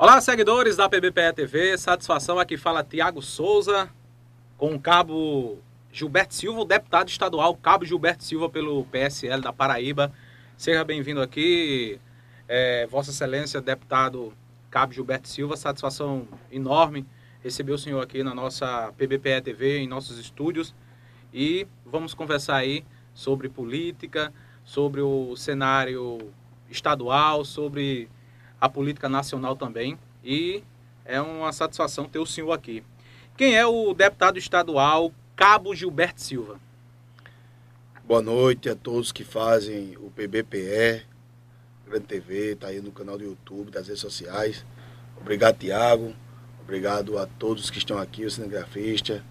Olá, seguidores da PBPE TV. Satisfação aqui fala Tiago Souza com o cabo Gilberto Silva, o deputado estadual Cabo Gilberto Silva pelo PSL da Paraíba. Seja bem-vindo aqui, é, Vossa Excelência, deputado Cabo Gilberto Silva. Satisfação enorme receber o senhor aqui na nossa PBPE TV, em nossos estúdios. E vamos conversar aí sobre política, sobre o cenário estadual, sobre a política nacional também. E é uma satisfação ter o senhor aqui. Quem é o deputado estadual Cabo Gilberto Silva? Boa noite a todos que fazem o PBPE, Grande TV, está aí no canal do YouTube, das redes sociais. Obrigado, Tiago. Obrigado a todos que estão aqui, o cinegrafista.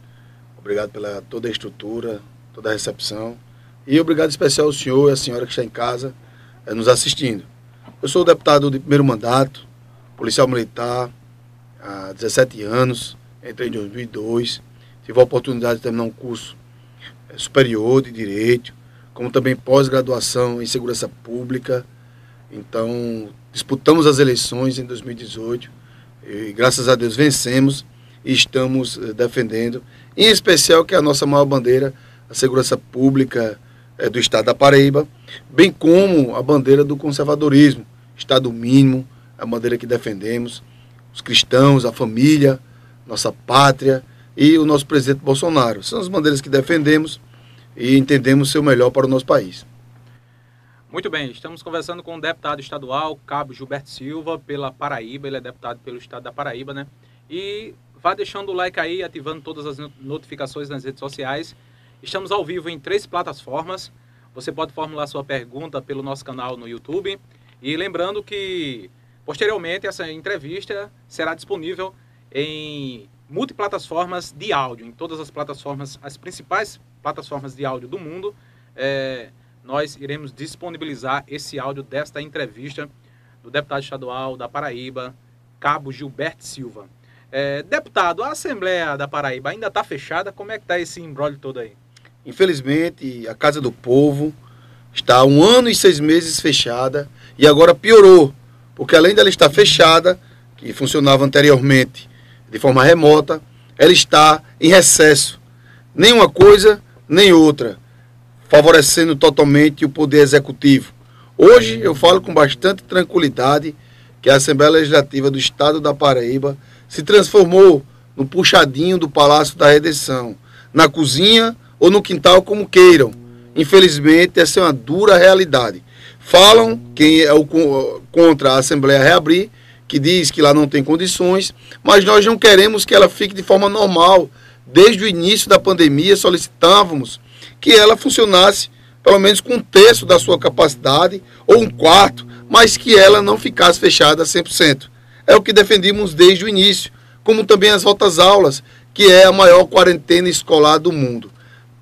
Obrigado pela toda a estrutura, toda a recepção. E obrigado especial ao senhor e à senhora que está em casa é, nos assistindo. Eu sou deputado de primeiro mandato, policial militar, há 17 anos, entrei em 2002, tive a oportunidade de terminar um curso eh, superior de Direito, como também pós-graduação em Segurança Pública. Então, disputamos as eleições em 2018 e, graças a Deus, vencemos e estamos eh, defendendo, em especial que é a nossa maior bandeira, a segurança pública é, do Estado da Paraíba, bem como a bandeira do conservadorismo, Estado mínimo, a bandeira que defendemos, os cristãos, a família, nossa pátria e o nosso presidente Bolsonaro. São as bandeiras que defendemos e entendemos ser o melhor para o nosso país. Muito bem, estamos conversando com o deputado estadual, Cabo Gilberto Silva, pela Paraíba, ele é deputado pelo estado da Paraíba, né? E vá deixando o like aí, ativando todas as notificações nas redes sociais Estamos ao vivo em três plataformas. Você pode formular sua pergunta pelo nosso canal no YouTube. E lembrando que, posteriormente, essa entrevista será disponível em multiplataformas de áudio, em todas as plataformas, as principais plataformas de áudio do mundo. É, nós iremos disponibilizar esse áudio desta entrevista do deputado estadual da Paraíba, Cabo Gilberto Silva. É, deputado, a Assembleia da Paraíba ainda está fechada? Como é que está esse embrólio todo aí? Infelizmente, a Casa do Povo está há um ano e seis meses fechada e agora piorou, porque além dela estar fechada, que funcionava anteriormente de forma remota, ela está em recesso. Nem uma coisa, nem outra, favorecendo totalmente o poder executivo. Hoje eu falo com bastante tranquilidade que a Assembleia Legislativa do Estado da Paraíba se transformou no puxadinho do Palácio da Redenção, na cozinha ou no quintal, como queiram. Infelizmente, essa é uma dura realidade. Falam quem é o contra a Assembleia reabrir, que diz que lá não tem condições, mas nós não queremos que ela fique de forma normal. Desde o início da pandemia, solicitávamos que ela funcionasse pelo menos com um terço da sua capacidade ou um quarto, mas que ela não ficasse fechada 100%. É o que defendimos desde o início, como também as voltas aulas, que é a maior quarentena escolar do mundo.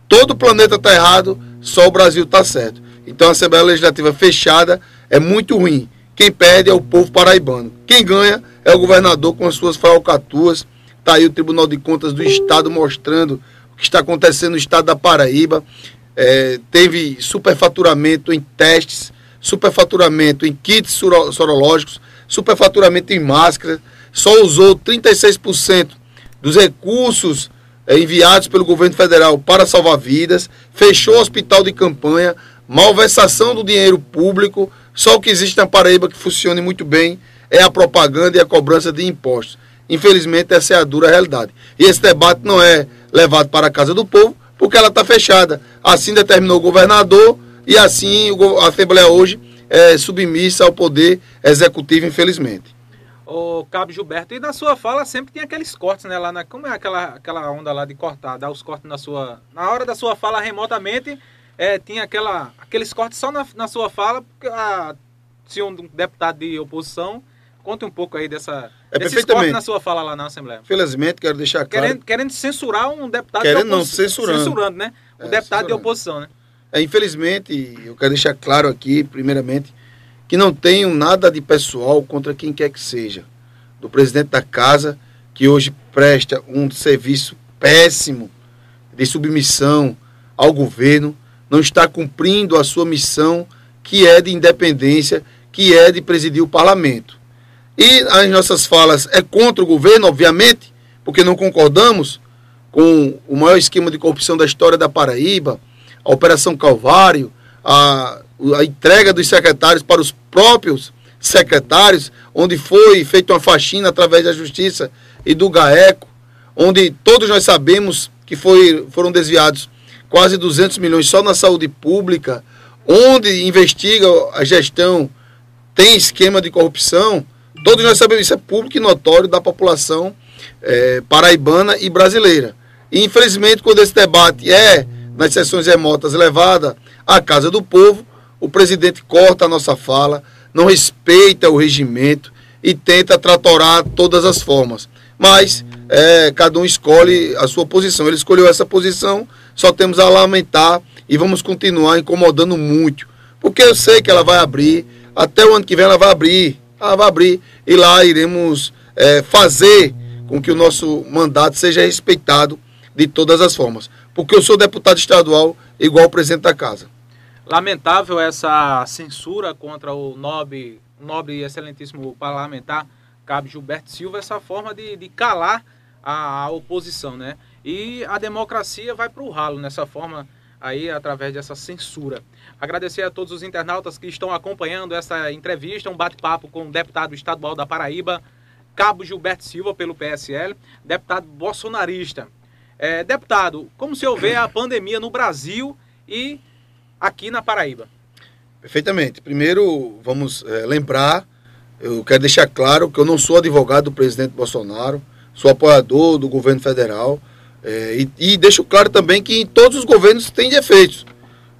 Todo o planeta está errado, só o Brasil está certo. Então a Assembleia Legislativa fechada é muito ruim. Quem perde é o povo paraibano. Quem ganha é o governador com as suas falcatuas. Está aí o Tribunal de Contas do Estado mostrando o que está acontecendo no estado da Paraíba. É, teve superfaturamento em testes, superfaturamento em kits sorológicos, superfaturamento em máscaras. Só usou 36% dos recursos enviados pelo governo federal para salvar vidas, fechou o hospital de campanha, malversação do dinheiro público. Só o que existe na Paraíba que funcione muito bem é a propaganda e a cobrança de impostos. Infelizmente, essa é a dura realidade. E esse debate não é levado para a casa do povo, porque ela está fechada. Assim determinou o governador e assim a Assembleia hoje é submissa ao poder executivo, infelizmente o Cabo Gilberto. E na sua fala sempre tem aqueles cortes, né? Lá na, como é aquela, aquela onda lá de cortar, dar os cortes na sua. Na hora da sua fala remotamente, é, tinha aquela, aqueles cortes só na, na sua fala, porque a, se um deputado de oposição. Conte um pouco aí dessa. É perfeitamente. na sua fala lá na Assembleia. Felizmente, quero deixar claro. Querendo, querendo censurar um deputado querendo de oposição. não, censurando. Censurando, né? O é, deputado de oposição, né? É, infelizmente, eu quero deixar claro aqui, primeiramente, que não tenho nada de pessoal contra quem quer que seja. Do presidente da casa, que hoje presta um serviço péssimo de submissão ao governo, não está cumprindo a sua missão, que é de independência, que é de presidir o parlamento. E as nossas falas é contra o governo, obviamente, porque não concordamos com o maior esquema de corrupção da história da Paraíba, a Operação Calvário, a, a entrega dos secretários para os próprios secretários, onde foi feita uma faxina através da Justiça e do GAECO, onde todos nós sabemos que foi, foram desviados quase 200 milhões só na saúde pública, onde investiga a gestão, tem esquema de corrupção, todos nós sabemos isso é público e notório da população é, paraibana e brasileira. E, infelizmente, quando esse debate é nas sessões remotas levada à casa do povo, o presidente corta a nossa fala, não respeita o regimento e tenta tratorar todas as formas. Mas é, cada um escolhe a sua posição. Ele escolheu essa posição, só temos a lamentar e vamos continuar incomodando muito. Porque eu sei que ela vai abrir, até o ano que vem ela vai abrir, ela vai abrir, e lá iremos é, fazer com que o nosso mandato seja respeitado de todas as formas. Porque eu sou deputado estadual igual o presidente da casa. Lamentável essa censura contra o nobre, nobre e excelentíssimo parlamentar Cabo Gilberto Silva, essa forma de, de calar a, a, oposição, né? E a democracia vai para o ralo nessa forma aí, através dessa censura. Agradecer a todos os internautas que estão acompanhando essa entrevista, um bate-papo com o deputado estadual da Paraíba, Cabo Gilberto Silva, pelo PSL, deputado bolsonarista. É, deputado, como se houver a pandemia no Brasil e aqui na Paraíba? Perfeitamente. Primeiro, vamos é, lembrar, eu quero deixar claro que eu não sou advogado do presidente Bolsonaro, sou apoiador do governo federal. É, e, e, deixo claro também que em todos os governos tem defeitos.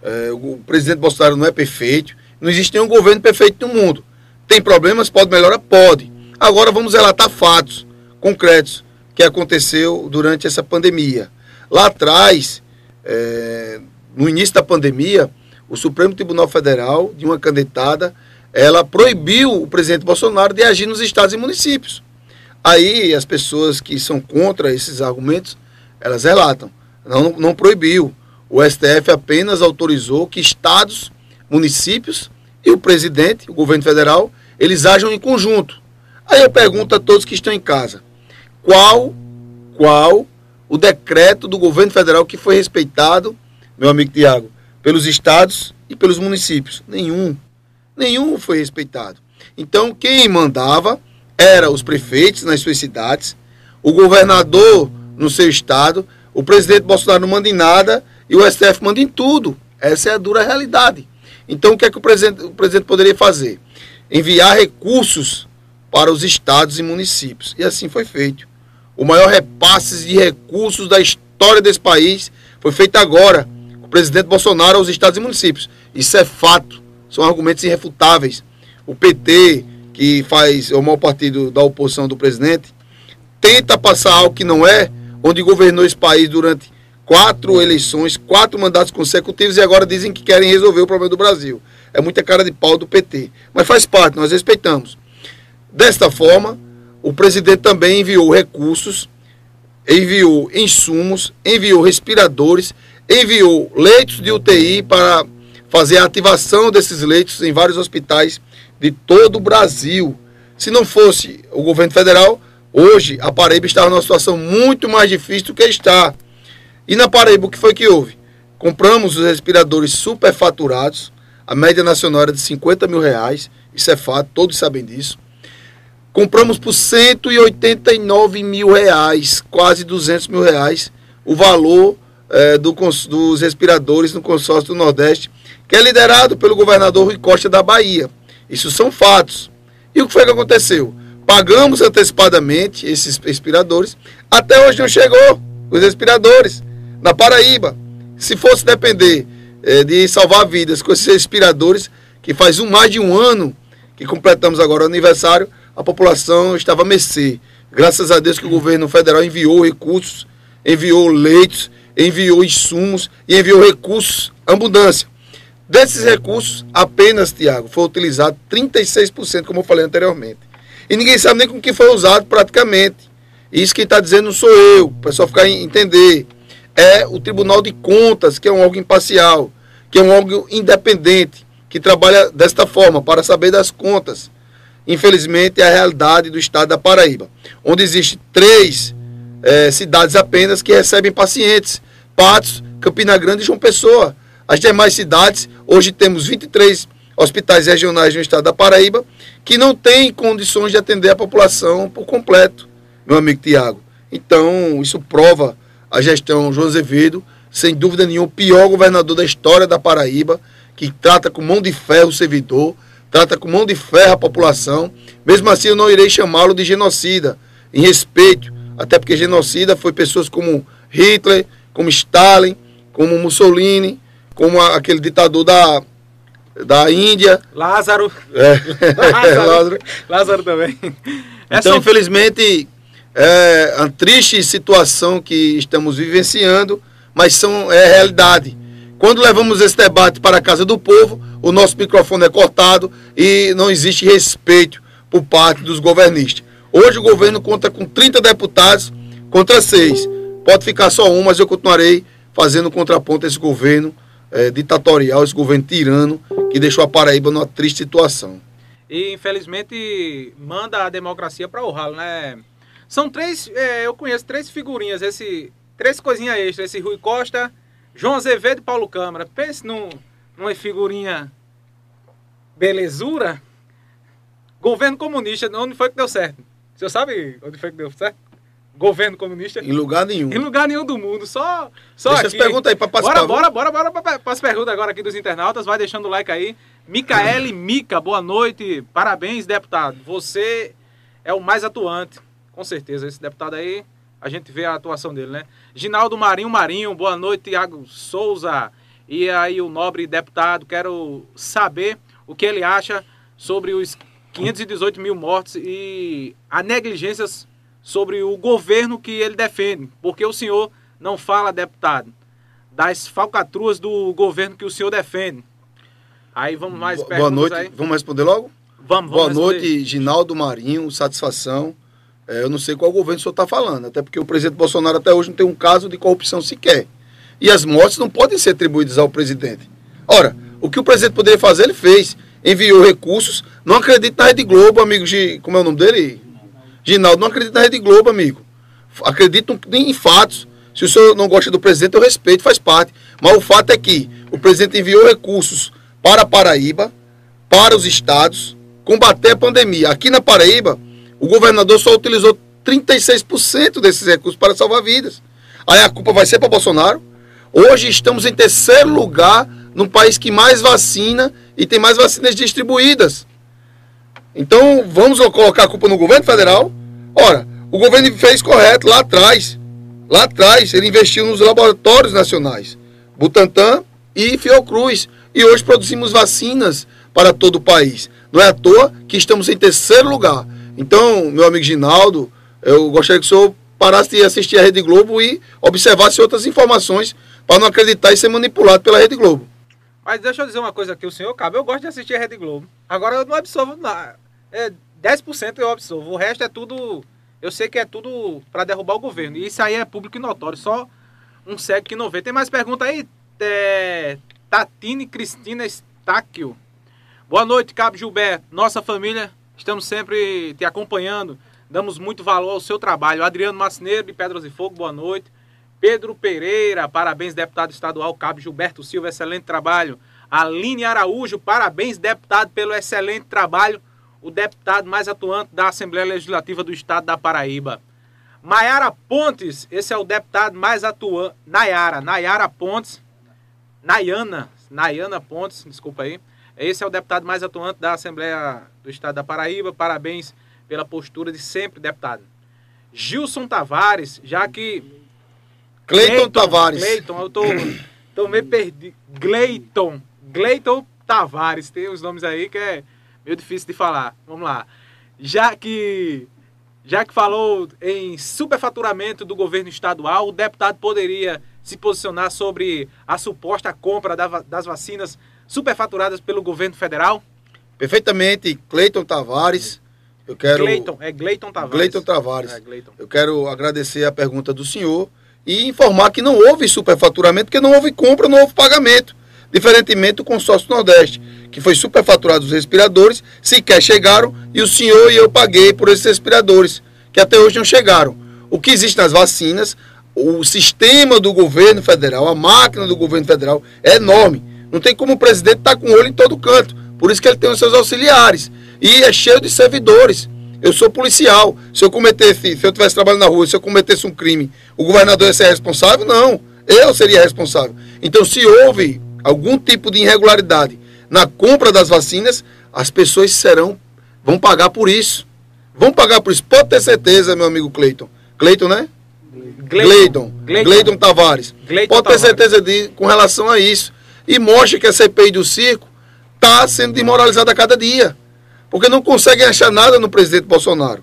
É, o presidente Bolsonaro não é perfeito, não existe nenhum governo perfeito no mundo. Tem problemas, pode melhorar? Pode. Agora vamos relatar fatos concretos que aconteceu durante essa pandemia. Lá atrás, é, no início da pandemia, o Supremo Tribunal Federal, de uma canetada, ela proibiu o presidente Bolsonaro de agir nos estados e municípios. Aí as pessoas que são contra esses argumentos, elas relatam. Não, não proibiu. O STF apenas autorizou que estados, municípios e o presidente, o governo federal, eles ajam em conjunto. Aí eu pergunto a todos que estão em casa, qual, qual o decreto do governo federal que foi respeitado meu amigo Tiago, pelos estados e pelos municípios. Nenhum. Nenhum foi respeitado. Então, quem mandava era os prefeitos nas suas cidades, o governador no seu estado, o presidente Bolsonaro não manda em nada e o STF manda em tudo. Essa é a dura realidade. Então, o que é que o presidente, o presidente poderia fazer? Enviar recursos para os estados e municípios. E assim foi feito. O maior repasse de recursos da história desse país foi feito agora, presidente Bolsonaro aos estados e municípios. Isso é fato, são argumentos irrefutáveis. O PT, que faz é o maior partido da oposição do presidente, tenta passar algo que não é, onde governou esse país durante quatro eleições, quatro mandatos consecutivos e agora dizem que querem resolver o problema do Brasil. É muita cara de pau do PT. Mas faz parte, nós respeitamos. Desta forma, o presidente também enviou recursos, enviou insumos, enviou respiradores enviou leitos de UTI para fazer a ativação desses leitos em vários hospitais de todo o Brasil. Se não fosse o governo federal, hoje a Paraíba estava numa situação muito mais difícil do que está. E na Paraíba, o que foi que houve? Compramos os respiradores superfaturados, a média nacional era de 50 mil reais, isso é fato, todos sabem disso. Compramos por 189 mil reais, quase 200 mil reais, o valor é, do, dos respiradores no consórcio do Nordeste, que é liderado pelo governador Rui Costa da Bahia. Isso são fatos. E o que foi que aconteceu? Pagamos antecipadamente esses respiradores, até hoje não chegou os respiradores na Paraíba. Se fosse depender é, de salvar vidas com esses respiradores, que faz um, mais de um ano que completamos agora o aniversário, a população estava a mercê. Graças a Deus que o governo federal enviou recursos, enviou leitos, enviou insumos e enviou recursos, abundância. Desses recursos, apenas, Tiago, foi utilizado 36%, como eu falei anteriormente. E ninguém sabe nem com que foi usado praticamente. Isso quem está dizendo não sou eu, o pessoal ficar entender. É o Tribunal de Contas, que é um órgão imparcial, que é um órgão independente, que trabalha desta forma, para saber das contas. infelizmente, é a realidade do estado da Paraíba, onde existem três é, cidades apenas que recebem pacientes: Patos, Campina Grande e João Pessoa. As demais cidades, hoje temos 23 hospitais regionais no estado da Paraíba, que não têm condições de atender a população por completo, meu amigo Tiago. Então, isso prova a gestão João Azevedo, sem dúvida nenhuma, o pior governador da história da Paraíba, que trata com mão de ferro o servidor, trata com mão de ferro a população. Mesmo assim, eu não irei chamá-lo de genocida, em respeito, até porque genocida foi pessoas como Hitler, como Stalin, como Mussolini, como aquele ditador da, da Índia. Lázaro. É. Lázaro. Lázaro. Lázaro também. Então, infelizmente, é uma triste situação que estamos vivenciando, mas são, é realidade. Quando levamos esse debate para a casa do povo, o nosso microfone é cortado e não existe respeito por parte dos governistas. Hoje o governo conta com 30 deputados contra seis. Pode ficar só um, mas eu continuarei fazendo contraponto a esse governo é, ditatorial, esse governo tirano, que deixou a Paraíba numa triste situação. E infelizmente manda a democracia para o ralo, né? São três, é, eu conheço três figurinhas, esse, três coisinhas extras, esse Rui Costa, João Azevedo e Paulo Câmara. Pense num, numa figurinha belezura. Governo comunista, onde foi que deu certo? O senhor sabe onde foi que deu certo? Governo comunista. Em lugar nenhum. Em lugar nenhum do mundo, só, só Deixa aqui. as perguntas aí para participar. Bora, bora, bora, bora para as perguntas agora aqui dos internautas. Vai deixando o like aí. Micaele Mica, boa noite. Parabéns, deputado. Você é o mais atuante. Com certeza, esse deputado aí, a gente vê a atuação dele, né? Ginaldo Marinho Marinho, boa noite. Tiago Souza. E aí, o nobre deputado, quero saber o que ele acha sobre os 518 mil mortes e a negligências sobre o governo que ele defende. Porque o senhor não fala, deputado, das falcatruas do governo que o senhor defende. Aí vamos mais perguntas Boa noite, aí. vamos responder logo? Vamos, vamos Boa responder. noite, Ginaldo Marinho, satisfação. É, eu não sei qual governo o senhor está falando, até porque o presidente Bolsonaro até hoje não tem um caso de corrupção sequer. E as mortes não podem ser atribuídas ao presidente. Ora, o que o presidente poderia fazer, ele fez enviou recursos. Não acredito na Rede Globo, amigo. Como é o nome dele? Ginaldo, não acredito na Rede Globo, amigo. Acredito em fatos. Se o senhor não gosta do presidente, eu respeito, faz parte. Mas o fato é que o presidente enviou recursos para a Paraíba, para os estados, combater a pandemia. Aqui na Paraíba, o governador só utilizou 36% desses recursos para salvar vidas. Aí a culpa vai ser para Bolsonaro. Hoje estamos em terceiro lugar no país que mais vacina e tem mais vacinas distribuídas. Então, vamos colocar a culpa no governo federal? Ora, o governo fez correto lá atrás. Lá atrás, ele investiu nos laboratórios nacionais, Butantan e Fiocruz. E hoje produzimos vacinas para todo o país. Não é à toa que estamos em terceiro lugar. Então, meu amigo Ginaldo, eu gostaria que o senhor parasse de assistir a Rede Globo e observasse outras informações para não acreditar e ser manipulado pela Rede Globo. Mas deixa eu dizer uma coisa aqui, o senhor cabe. Eu gosto de assistir a Rede Globo. Agora eu não absorvo nada. É 10% eu absorvo. O resto é tudo. Eu sei que é tudo para derrubar o governo. E isso aí é público e notório. Só um segue que não vê. Tem mais pergunta aí? É, Tatine Cristina Estáquio. Boa noite, Cabo Gilberto. Nossa família, estamos sempre te acompanhando. Damos muito valor ao seu trabalho. Adriano Macineiro de Pedras e Fogo, boa noite. Pedro Pereira, parabéns, deputado estadual Cabo Gilberto Silva, excelente trabalho. Aline Araújo, parabéns, deputado, pelo excelente trabalho. O deputado mais atuante da Assembleia Legislativa do Estado da Paraíba. Maiara Pontes, esse é o deputado mais atuante. Nayara, Nayara Pontes. Nayana, Nayana Pontes, desculpa aí. Esse é o deputado mais atuante da Assembleia do Estado da Paraíba. Parabéns pela postura de sempre, deputado. Gilson Tavares, já que Cleiton Tavares. Cleiton, eu tô, tô meio perdido. Cleiton. Cleiton Tavares. Tem os nomes aí que é meio difícil de falar. Vamos lá. Já que já que falou em superfaturamento do governo estadual, o deputado poderia se posicionar sobre a suposta compra das vacinas superfaturadas pelo governo federal? Perfeitamente, Cleiton Tavares. Eu quero Cleiton, é Cleiton Tavares. Cleiton Tavares. É, Eu quero agradecer a pergunta do senhor e informar que não houve superfaturamento, porque não houve compra, não houve pagamento. Diferentemente do consórcio Nordeste, que foi superfaturado os respiradores, sequer chegaram e o senhor e eu paguei por esses respiradores, que até hoje não chegaram. O que existe nas vacinas, o sistema do governo federal, a máquina do governo federal é enorme. Não tem como o presidente estar tá com o olho em todo canto. Por isso que ele tem os seus auxiliares. E é cheio de servidores. Eu sou policial. Se eu cometesse, se eu estivesse trabalhando na rua, se eu cometesse um crime, o governador ia ser responsável? Não. Eu seria responsável. Então, se houve algum tipo de irregularidade na compra das vacinas, as pessoas serão, vão pagar por isso. Vão pagar por isso. Pode ter certeza, meu amigo Cleiton. Cleiton, né? Gleidon. Gleidon Tavares. Gleidon Pode ter certeza de, com relação a isso. E mostra que a CPI do circo está sendo desmoralizada a cada dia. Porque não conseguem achar nada no presidente Bolsonaro.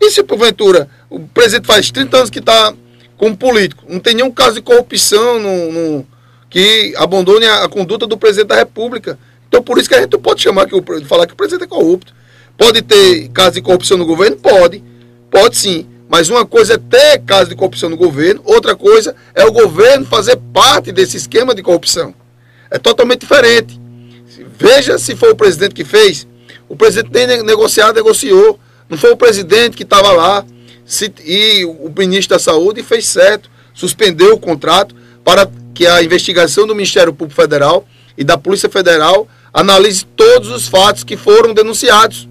E se porventura o presidente faz 30 anos que está como político, não tem nenhum caso de corrupção no, no, que abandone a, a, conduta do presidente da República. Então por isso que a gente pode chamar que o, falar que o presidente é corrupto. Pode ter caso de corrupção no governo? Pode. Pode sim. Mas uma coisa é ter caso de corrupção no governo, outra coisa é o governo fazer parte desse esquema de corrupção. É totalmente diferente. Veja se foi o presidente que fez. O presidente nem negociado, negociou. Não foi o presidente que estava lá se, e o ministro da Saúde fez certo, suspendeu o contrato para que a investigação do Ministério Público Federal e da Polícia Federal analise todos os fatos que foram denunciados.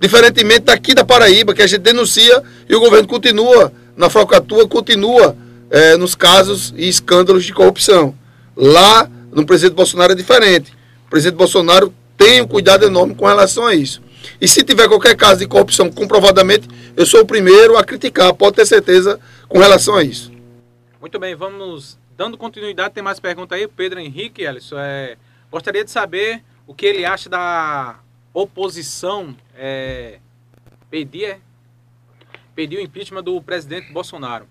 Diferentemente daqui da Paraíba, que a gente denuncia e o governo continua na falcatrua, continua é, nos casos e escândalos de corrupção. Lá, no presidente Bolsonaro é diferente. O presidente Bolsonaro um cuidado enorme com relação a isso. E se tiver qualquer caso de corrupção comprovadamente, eu sou o primeiro a criticar, pode ter certeza, com relação a isso. Muito bem, vamos dando continuidade. Tem mais pergunta aí, Pedro Henrique, Alisson. É, gostaria de saber o que ele acha da oposição é, pedir, é, pedir o impeachment do presidente Bolsonaro.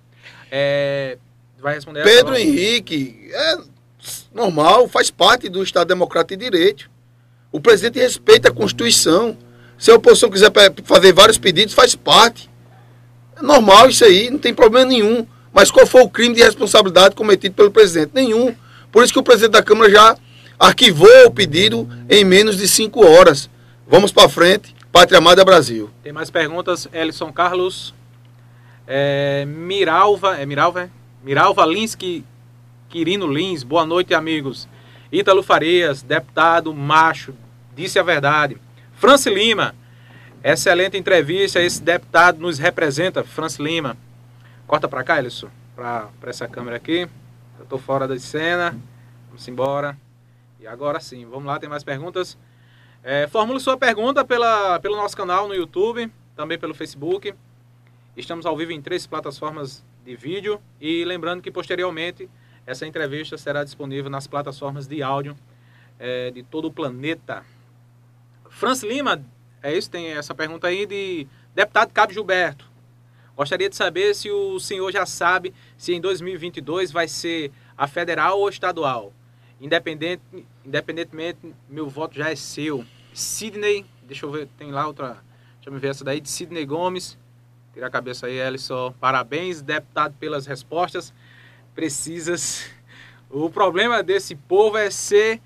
É, vai responder Pedro Henrique, é normal, faz parte do Estado Democrático de Direito. O presidente respeita a Constituição. Se a oposição quiser fazer vários pedidos, faz parte. É normal isso aí, não tem problema nenhum. Mas qual foi o crime de responsabilidade cometido pelo presidente? Nenhum. Por isso que o presidente da Câmara já arquivou o pedido em menos de cinco horas. Vamos para frente. Pátria Amada Brasil. Tem mais perguntas. Elison Carlos. É, Miralva. É Miralva? É? Miralva Linsky Quirino Lins. Boa noite, amigos. Ítalo Farias, deputado macho, disse a verdade. Franci Lima. Excelente entrevista. Esse deputado nos representa. Franci Lima. Corta para cá, Elison. Para essa câmera aqui. Eu estou fora da cena. Vamos embora. E agora sim. Vamos lá, tem mais perguntas. É, formule sua pergunta pela, pelo nosso canal no YouTube, também pelo Facebook. Estamos ao vivo em três plataformas de vídeo e lembrando que posteriormente essa entrevista será disponível nas plataformas de áudio é, de todo o planeta. Franz Lima, é isso? Tem essa pergunta aí de deputado Cabo Gilberto. Gostaria de saber se o senhor já sabe se em 2022 vai ser a federal ou estadual. Independente, independentemente, meu voto já é seu. Sidney, deixa eu ver, tem lá outra, deixa eu ver essa daí, de Sidney Gomes. Tira a cabeça aí, Ellison. Parabéns, deputado, pelas respostas precisas. O problema desse povo é ser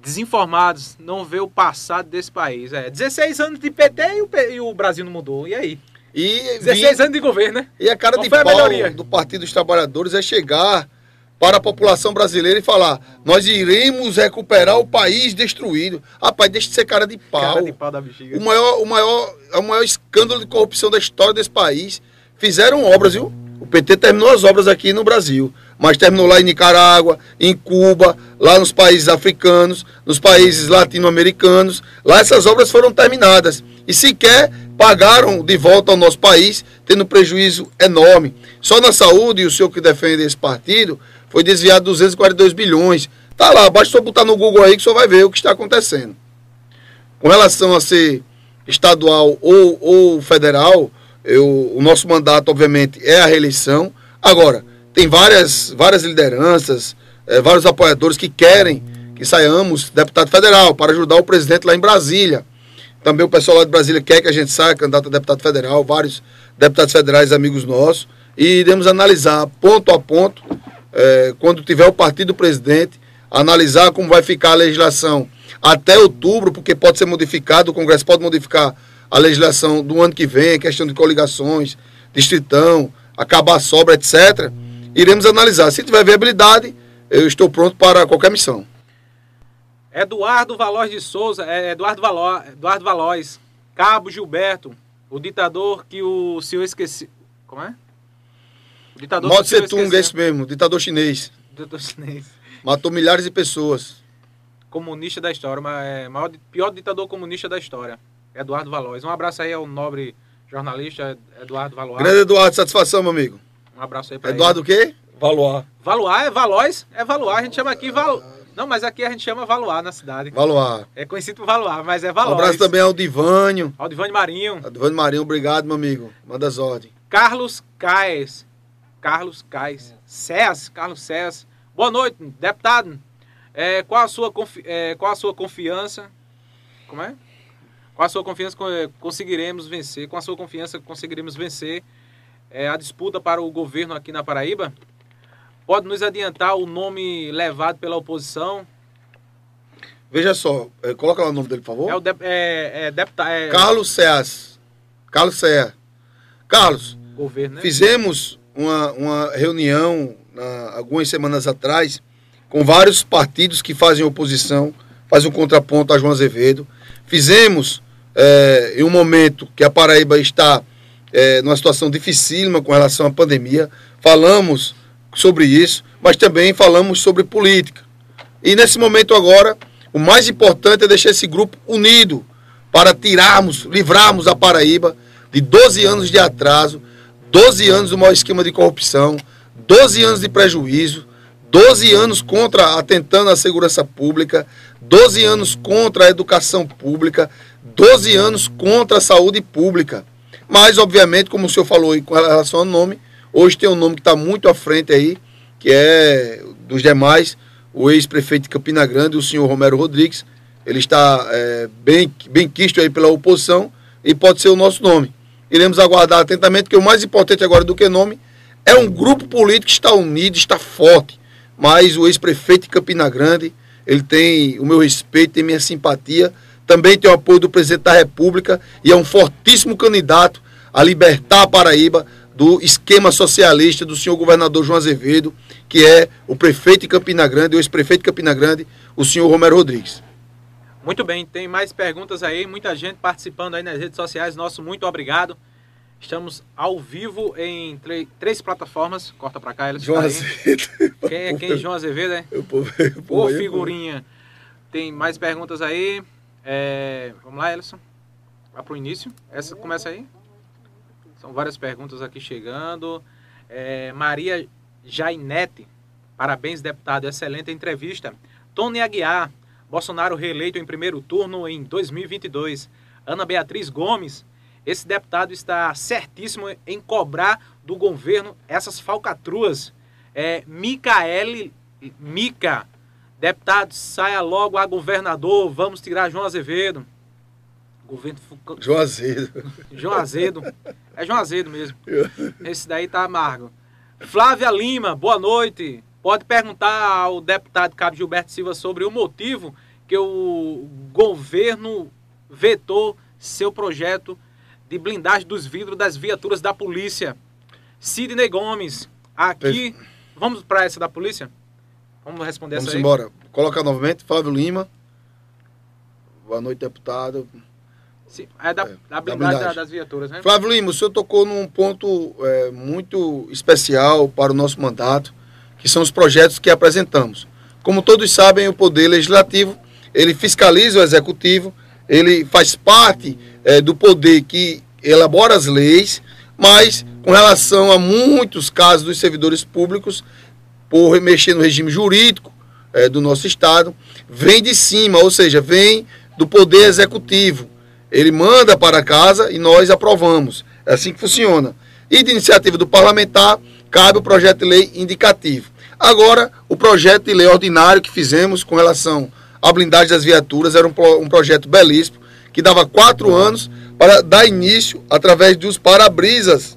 desinformados, não ver o passado desse país. É 16 anos de PT e o, e o Brasil não mudou. E aí? E 16 anos de governo, né? E a cara Qual de pau do Partido dos Trabalhadores é chegar para a população brasileira e falar: nós iremos recuperar o país destruído. Rapaz, deixa de ser cara de pau. Cara de pau da bexiga. O maior, o maior, o maior escândalo de corrupção da história desse país. Fizeram obras, viu? O PT terminou as obras aqui no Brasil, mas terminou lá em Nicarágua, em Cuba, lá nos países africanos, nos países latino-americanos. Lá essas obras foram terminadas e sequer pagaram de volta ao nosso país, tendo prejuízo enorme. Só na saúde, e o senhor que defende esse partido, foi desviado 242 bilhões. Tá lá, basta só botar no Google aí que só vai ver o que está acontecendo. Com relação a ser estadual ou, ou federal, eu, o nosso mandato, obviamente, é a reeleição. Agora, tem várias, várias lideranças, é, vários apoiadores que querem que saiamos deputado federal para ajudar o presidente lá em Brasília. Também o pessoal lá de Brasília quer que a gente saia candidato a deputado federal, vários deputados federais amigos nossos, e iremos analisar ponto a ponto é, quando tiver o partido do presidente, analisar como vai ficar a legislação até outubro, porque pode ser modificado, o Congresso pode modificar a legislação do ano que vem, questão de coligações, distritão, acabar a sobra, etc. Iremos analisar. Se tiver viabilidade, eu estou pronto para qualquer missão. Eduardo Valois de Souza, é Eduardo, Valo, Eduardo Valois, Cabo Gilberto, o ditador que o senhor esqueceu. Como é? O ditador Mao Tse Tung, é esse mesmo, ditador chinês. Ditador chinês. Matou milhares de pessoas. Comunista da história, mas é maior, pior ditador comunista da história. Eduardo Valois. Um abraço aí ao nobre jornalista Eduardo Valois. Grande Eduardo, satisfação, meu amigo. Um abraço aí pra Eduardo ele. Eduardo o quê? Valois. Valois é Valois, é Valois. A gente chama aqui Val... Não, mas aqui a gente chama Valois na cidade. Valois. É conhecido por Valois, mas é Valois. Um abraço também ao Divânio. Ao Divânio Marinho. Ao Divânio Marinho, obrigado, meu amigo. Manda as ordens. Carlos Caes. Carlos Caes. Cés, Carlos Cés. Boa noite, deputado. É, qual, a sua confi... é, qual a sua confiança? Como é? Com a sua confiança conseguiremos vencer, com a sua confiança conseguiremos vencer é, a disputa para o governo aqui na Paraíba? Pode nos adiantar o nome levado pela oposição? Veja só, é, coloca lá o nome dele, por favor. É o de, é, é, deputado, é... Carlos Ceas. Carlos Ceas. Carlos, governo, né? fizemos uma, uma reunião na, algumas semanas atrás com vários partidos que fazem oposição, fazem um contraponto a João Azevedo. Fizemos é, em um momento que a Paraíba está é, numa situação dificílima com relação à pandemia. Falamos sobre isso, mas também falamos sobre política. E nesse momento agora, o mais importante é deixar esse grupo unido para tirarmos, livrarmos a Paraíba de 12 anos de atraso, 12 anos do maior esquema de corrupção, 12 anos de prejuízo, 12 anos contra atentando à segurança pública, 12 anos contra a educação pública, 12 anos contra a saúde pública. Mas, obviamente, como o senhor falou com relação ao nome, hoje tem um nome que está muito à frente aí, que é dos demais, o ex-prefeito de Campina Grande, o senhor Romero Rodrigues. Ele está é, bem, bem quisto aí pela oposição e pode ser o nosso nome. Iremos aguardar atentamente, porque o mais importante agora do que nome é um grupo político que está unido, está forte. Mas o ex-prefeito de Campina Grande, ele tem o meu respeito, tem minha simpatia também tem o apoio do presidente da República e é um fortíssimo candidato a libertar a Paraíba do esquema socialista do senhor governador João Azevedo, que é o prefeito de Campina Grande, o ex-prefeito de Campina Grande, o senhor Romero Rodrigues. Muito bem, tem mais perguntas aí, muita gente participando aí nas redes sociais, nosso muito obrigado. Estamos ao vivo em três plataformas. Corta pra cá, eles João Azevedo. Quem é quem? João Azevedo, é? Eu, eu, eu, Ô, figurinha. Tem mais perguntas aí. É, vamos lá, Ellison. Vá para o início. Essa começa aí. São várias perguntas aqui chegando. É, Maria Jainete. Parabéns, deputado. Excelente entrevista. Tony Aguiar. Bolsonaro reeleito em primeiro turno em 2022. Ana Beatriz Gomes. Esse deputado está certíssimo em cobrar do governo essas falcatruas. É, Micaele, Mica Deputado, saia logo a governador, vamos tirar João Azevedo. Governo João Azedo. João Azedo. É João Azedo mesmo. Esse daí tá amargo. Flávia Lima, boa noite. Pode perguntar ao deputado Cabo Gilberto Silva sobre o motivo que o governo vetou seu projeto de blindagem dos vidros das viaturas da polícia. Sidney Gomes, aqui. Vamos para essa da polícia? Vamos responder Vamos essa aí? embora. Coloca novamente, Flávio Lima. Boa noite, deputado. Sim, é da, é, da blindagem da das viaturas, né? Flávio Lima, o senhor tocou num ponto é, muito especial para o nosso mandato, que são os projetos que apresentamos. Como todos sabem, o Poder Legislativo, ele fiscaliza o Executivo, ele faz parte é, do poder que elabora as leis, mas com relação a muitos casos dos servidores públicos, por mexer no regime jurídico é, do nosso Estado, vem de cima, ou seja, vem do Poder Executivo. Ele manda para casa e nós aprovamos. É assim que funciona. E de iniciativa do parlamentar, cabe o projeto de lei indicativo. Agora, o projeto de lei ordinário que fizemos com relação à blindagem das viaturas era um, um projeto belíssimo, que dava quatro anos para dar início através dos para-brisas.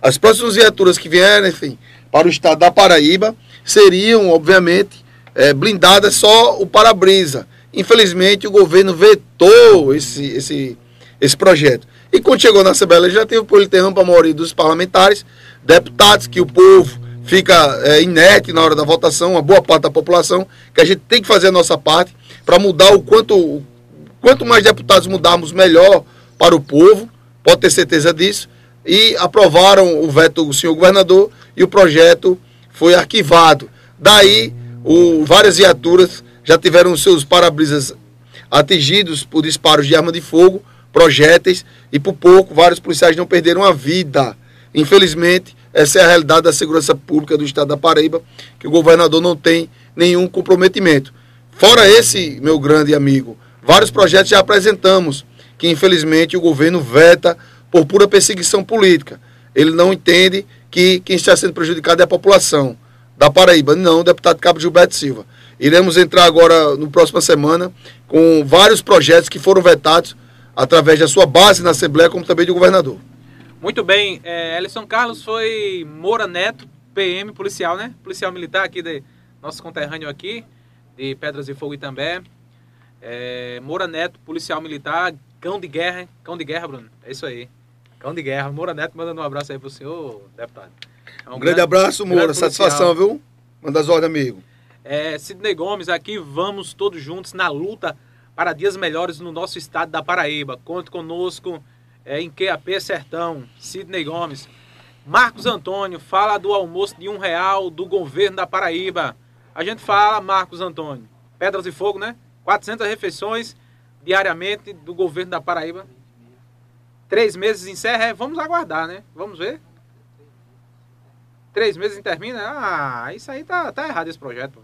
As próximas viaturas que vierem, enfim, para o estado da Paraíba seriam, obviamente, é, blindada só o para-brisa. Infelizmente, o governo vetou esse, esse, esse projeto. E quando chegou na Assembleia Legislativa, por ele ter ampla maioria dos parlamentares, deputados, que o povo fica é, inerte na hora da votação, uma boa parte da população, que a gente tem que fazer a nossa parte para mudar o quanto, quanto mais deputados mudarmos, melhor para o povo, pode ter certeza disso. E aprovaram o veto do senhor governador e o projeto foi arquivado. Daí, o, várias viaturas já tiveram seus para-brisas atingidos por disparos de arma de fogo, projéteis, e por pouco vários policiais não perderam a vida. Infelizmente, essa é a realidade da segurança pública do estado da Paraíba, que o governador não tem nenhum comprometimento. Fora esse, meu grande amigo, vários projetos já apresentamos, que infelizmente o governo veta por pura perseguição política. Ele não entende que quem está sendo prejudicado é a população da Paraíba, não o deputado Cabo Gilberto Silva. Iremos entrar agora, no próxima semana, com vários projetos que foram vetados através da sua base na Assembleia, como também do governador. Muito bem. É, Ellison Carlos foi Moura Neto, PM, policial, né? Policial militar aqui, de nosso conterrâneo aqui, de Pedras e Fogo e também. É, Moura Neto, policial militar, cão de guerra, cão de guerra, Bruno. É isso aí. Cão de guerra. Moura Neto mandando um abraço aí pro senhor, deputado. É um, um grande, grande, abraço, Moura. Satisfação, viu? Manda as ordens, amigo. É, Sidney Gomes aqui, vamos todos juntos na luta para dias melhores no nosso estado da Paraíba. Conte conosco é, em QAP Sertão, Sidney Gomes. Marcos Antônio, fala do almoço de um real do governo da Paraíba. A gente fala, Marcos Antônio, Pedras e Fogo, né? 400 refeições diariamente do governo da Paraíba. Três meses encerra, é, vamos aguardar, né? Vamos ver. Três meses termina, ah, isso aí tá, tá errado esse projeto.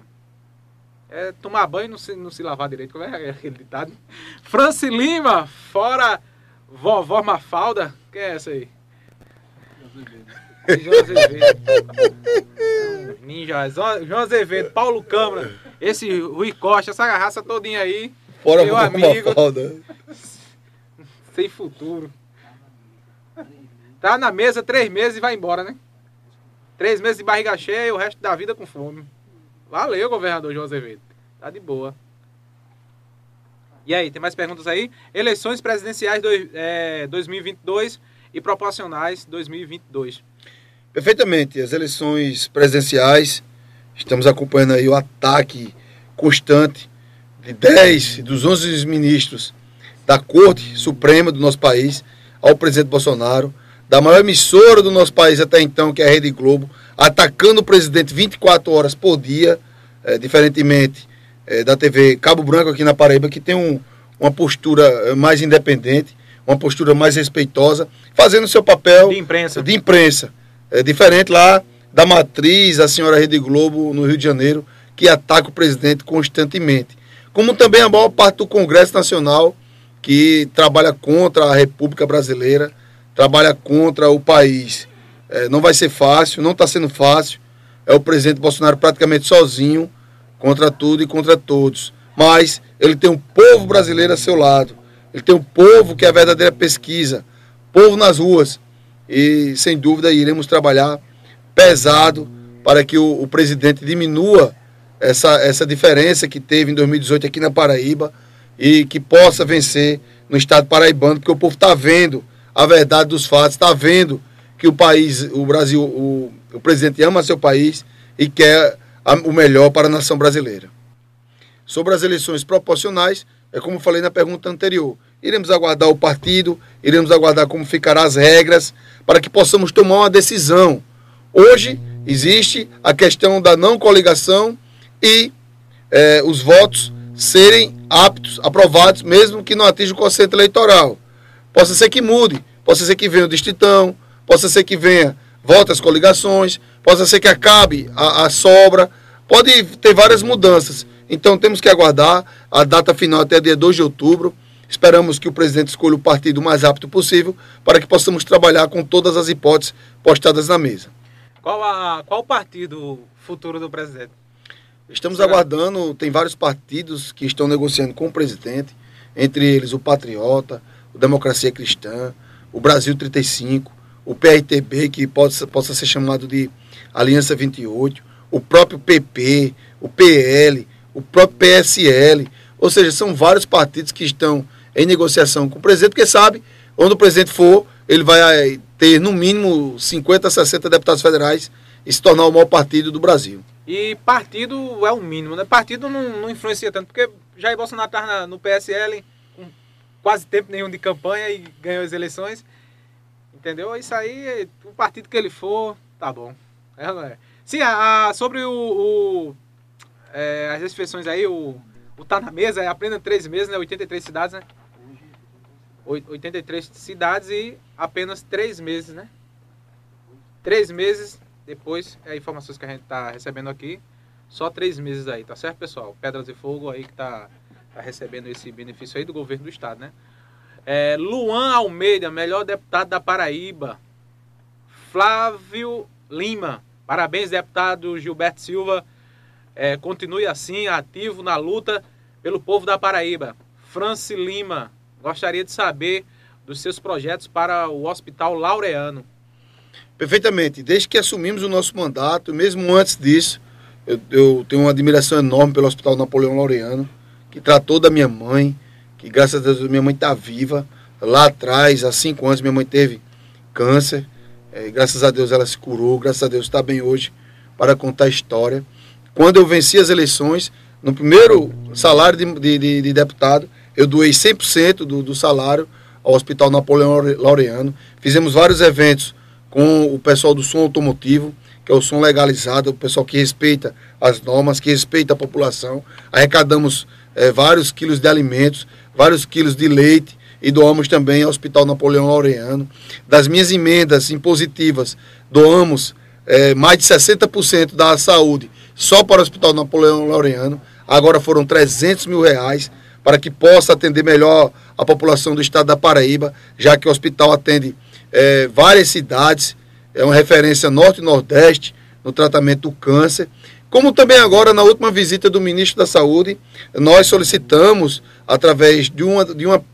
É tomar banho e não se, não se lavar direito, como é aquele ditado? Franci Lima, fora vovó Mafalda, quem é essa aí? João Azevedo. Ninja, João Azevedo, Paulo Câmara, esse Rui Costa, essa raça todinha aí. Fora meu amigo. Mafalda. Sem futuro. Tá na mesa três meses e vai embora, né? Três meses de barriga cheia e o resto da vida com fome. Valeu, governador João Azevedo. Tá de boa. E aí, tem mais perguntas aí? Eleições presidenciais do, é, 2022 e proporcionais 2022. Perfeitamente. As eleições presidenciais, estamos acompanhando aí o ataque constante de 10 dos 11 ministros da Corte Suprema do nosso país ao presidente Bolsonaro da maior emissora do nosso país até então, que é a Rede Globo, atacando o presidente 24 horas por dia, é, diferentemente é, da TV Cabo Branco aqui na Paraíba, que tem um, uma postura é, mais independente, uma postura mais respeitosa, fazendo seu papel de imprensa. De imprensa. É diferente lá da matriz, a senhora Rede Globo, no Rio de Janeiro, que ataca o presidente constantemente. Como também a maior parte do Congresso Nacional, que trabalha contra a República Brasileira, trabalha contra o país. É, não vai ser fácil, não está sendo fácil. É o presidente Bolsonaro praticamente sozinho contra tudo e contra todos. Mas ele tem um povo brasileiro a seu lado. Ele tem um povo que é a verdadeira pesquisa. Povo nas ruas. E sem dúvida iremos trabalhar pesado para que o, o presidente diminua essa, essa diferença que teve em 2018 aqui na Paraíba e que possa vencer no estado paraibano, porque o povo está vendo a verdade dos fatos, está vendo que o país, o Brasil, o, o presidente ama seu país e quer a, o melhor para a nação brasileira. Sobre as eleições proporcionais, é como falei na pergunta anterior. Iremos aguardar o partido, iremos aguardar como ficarão as regras, para que possamos tomar uma decisão. Hoje existe a questão da não coligação e é, os votos serem aptos, aprovados, mesmo que não atinja o quociente eleitoral. Possa ser que mude, possa ser que venha o distritão, possa ser que venha volte as coligações, possa ser que acabe a, a sobra, pode ter várias mudanças. Então temos que aguardar a data final até dia 2 de outubro. Esperamos que o presidente escolha o partido o mais rápido possível para que possamos trabalhar com todas as hipóteses postadas na mesa. Qual, a, qual o partido futuro do presidente? Estamos Será? aguardando, tem vários partidos que estão negociando com o presidente, entre eles o Patriota, o Democracia Cristã, o Brasil 35, o PRTB, que possa, possa ser chamado de Aliança 28, o próprio PP, o PL, o próprio PSL. Ou seja, são vários partidos que estão em negociação com o presidente, porque sabe, onde o presidente for, ele vai ter no mínimo 50, 60 deputados federais e se tornar o maior partido do Brasil. E partido é o mínimo, né? Partido não, não influencia tanto, porque Jair Bolsonaro estava no PSL quase tempo nenhum de campanha e ganhou as eleições. Entendeu? Isso aí, o partido que ele for, tá bom. É, é. Sim, a, a, sobre o, o é, as inscrições aí, o, o Tá na Mesa, é apenas três meses, né? 83 cidades, né? 83 cidades e apenas três meses, né? Três meses depois, é informações que a gente tá recebendo aqui, só três meses aí, tá certo, pessoal? Pedras e Fogo aí que tá, tá recebendo esse benefício aí do governo do estado, né? É, Luan Almeida, melhor deputado da Paraíba. Flávio Lima, parabéns, deputado Gilberto Silva. É, continue assim, ativo na luta pelo povo da Paraíba. Franci Lima, gostaria de saber dos seus projetos para o Hospital Laureano. Perfeitamente. Desde que assumimos o nosso mandato, mesmo antes disso, eu, eu tenho uma admiração enorme pelo Hospital Napoleão Laureano, que tratou da minha mãe, que graças a Deus minha mãe está viva. Lá atrás, há cinco anos, minha mãe teve câncer. É, graças a Deus ela se curou, graças a Deus está bem hoje para contar a história. Quando eu venci as eleições, no primeiro salário de, de, de deputado, eu doei 100% do, do salário ao Hospital Napoleão Laureano. Fizemos vários eventos com o pessoal do som automotivo, que é o som legalizado, o pessoal que respeita as normas, que respeita a população. Arrecadamos é, vários quilos de alimentos, vários quilos de leite e doamos também ao Hospital Napoleão Laureano. Das minhas emendas impositivas, doamos é, mais de 60% da saúde só para o Hospital Napoleão Laureano. Agora foram 300 mil reais para que possa atender melhor a população do estado da Paraíba, já que o hospital atende é, várias cidades, é uma referência norte e nordeste no tratamento do câncer. Como também agora, na última visita do ministro da Saúde, nós solicitamos, através de uma, de uma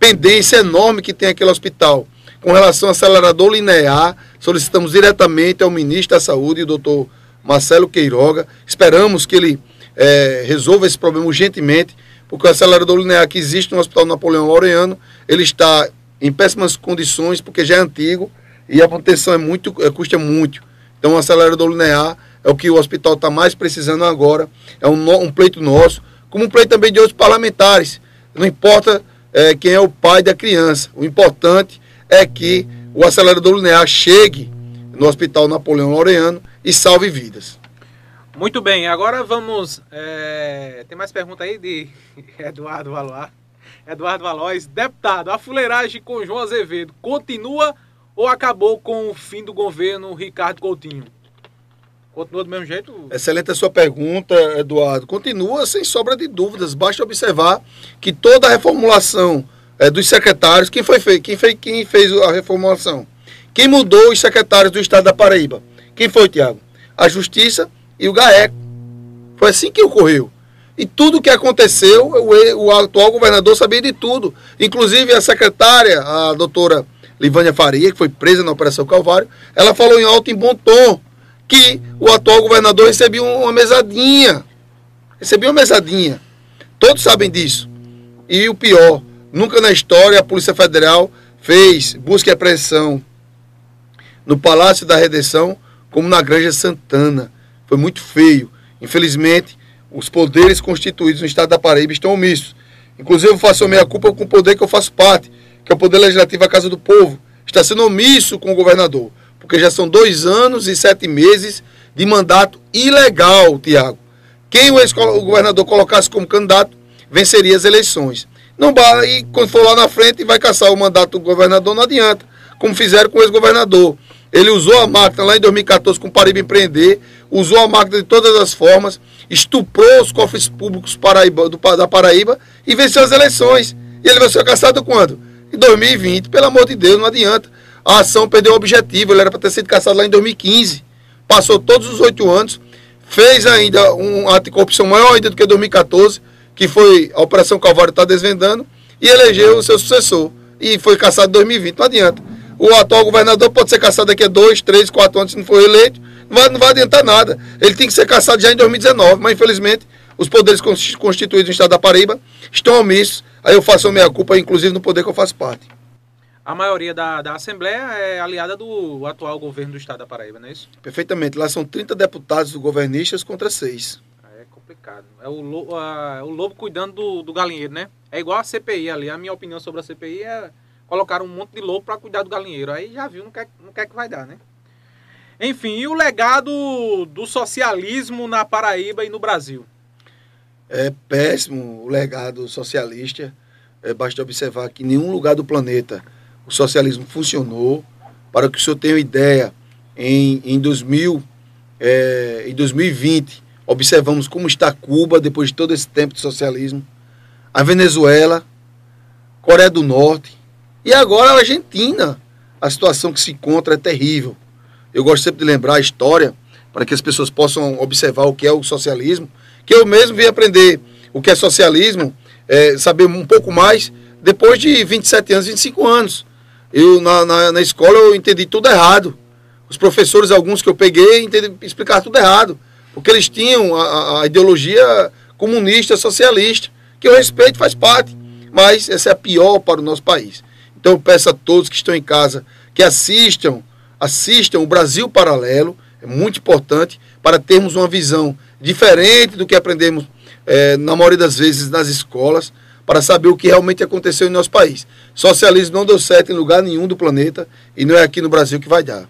pendência enorme que tem aquele hospital, com relação ao acelerador linear, solicitamos diretamente ao ministro da Saúde, o doutor Marcelo Queiroga. Esperamos que ele é, resolva esse problema urgentemente, porque o acelerador linear que existe no Hospital Napoleão Laureano, ele está em péssimas condições, porque já é antigo e a manutenção é muito, é, custa muito. Então, o acelerador linear é o que o hospital está mais precisando agora. É um, um, pleito nosso, como um pleito também de outros parlamentares. Não importa é, quem é o pai da criança. O importante é que o acelerador linear chegue no Hospital Napoleão Laureano e salve vidas. Muito bem, agora vamos. É... Tem mais pergunta aí de Eduardo Valois. Eduardo Valois, deputado, a fuleiragem com João Azevedo continua ou acabou com o fim do governo Ricardo Coutinho? Continua do mesmo jeito? Excelente a sua pergunta, Eduardo. Continua sem sobra de dúvidas. Basta observar que toda a reformulação é, dos secretários, quem foi feito? Quem, fez, quem fez a reformulação? Quem mudou os secretários do estado da Paraíba? Quem foi, Tiago? A Justiça e o GAECO. Foi assim que ocorreu. E tudo o que aconteceu, o, o atual governador sabia de tudo. Inclusive a secretária, a doutora Livânia Faria, que foi presa na Operação Calvário, ela falou em alto e bom tom que o atual governador recebia uma mesadinha. Recebia uma mesadinha. Todos sabem disso. E o pior, nunca na história a Polícia Federal fez busca e apreensão no Palácio da Redenção como na Granja Santana. Foi muito feio. Infelizmente, os poderes constituídos no estado da Paraíba estão omissos. Inclusive, eu faço a minha culpa com o poder que eu faço parte, que é o Poder Legislativo, a Casa do Povo. Está sendo omisso com o governador porque já são dois anos e sete meses de mandato ilegal, Tiago. Quem o ex-governador colocasse como candidato venceria as eleições. Não vai, e quando for lá na frente vai caçar o mandato do governador, não adianta, como fizeram com o ex-governador. Ele usou a máquina lá em 2014 com o Paraíba Empreender, usou a máquina de todas as formas, estuprou os cofres públicos Paraíba, do, da Paraíba e venceu as eleições. E ele vai ser caçado quando? Em 2020, pelo amor de Deus, não adianta a ação perdeu o objetivo. Ele era para ter sido caçado lá em 2015. Passou todos os oito anos, fez ainda um ato de corrupção maior ainda do que 2014, que foi a Operação Calvário está desvendando, e elegeu o seu sucessor. E foi caçado em 2020. Não adianta. O atual governador pode ser caçado daqui a dois, três, quatro anos se não for eleito. Não vai, não vai adiantar nada. Ele tem que ser caçado já em 2019, mas infelizmente os poderes constituídos no estado da Paraíba estão omissos. Aí eu faço a minha culpa, inclusive no poder que eu faço parte. A maioria da, da Assembleia é aliada do atual governo do estado da Paraíba, não é isso? Perfeitamente. Lá são 30 deputados governistas contra seis. É complicado. É o, lobo, o lobo cuidando do, do galinheiro, né? É igual a CPI ali. A minha opinião sobre a CPI é colocar um monte de lobo para cuidar do galinheiro. Aí já viu, não quer, não quer que vai dar, né? Enfim, e o legado do socialismo na Paraíba e no Brasil? É péssimo o legado socialista. É, basta observar que nenhum lugar do planeta o socialismo funcionou. Para que o senhor tenha ideia, em, em, 2000, é, em 2020, observamos como está Cuba depois de todo esse tempo de socialismo, a Venezuela, Coreia do Norte e agora a Argentina. A situação que se encontra é terrível. Eu gosto sempre de lembrar a história para que as pessoas possam observar o que é o socialismo, que eu mesmo vim aprender o que é socialismo, é, saber um pouco mais depois de 27 anos, 25 anos. Eu, na, na, na, escola eu entendi tudo errado. Os professores, alguns que eu peguei, entendi, explicaram tudo errado. Porque eles tinham a, a ideologia comunista, socialista, que eu respeito, faz parte. Mas essa é a pior para o nosso país. Então eu peço a todos que estão em casa que assistam, assistam o Brasil Paralelo, é muito importante para termos uma visão diferente do que aprendemos é, na maioria das vezes nas escolas, para saber o que realmente aconteceu em nosso país. Socialismo não deu certo em lugar nenhum do planeta e não é aqui no Brasil que vai dar.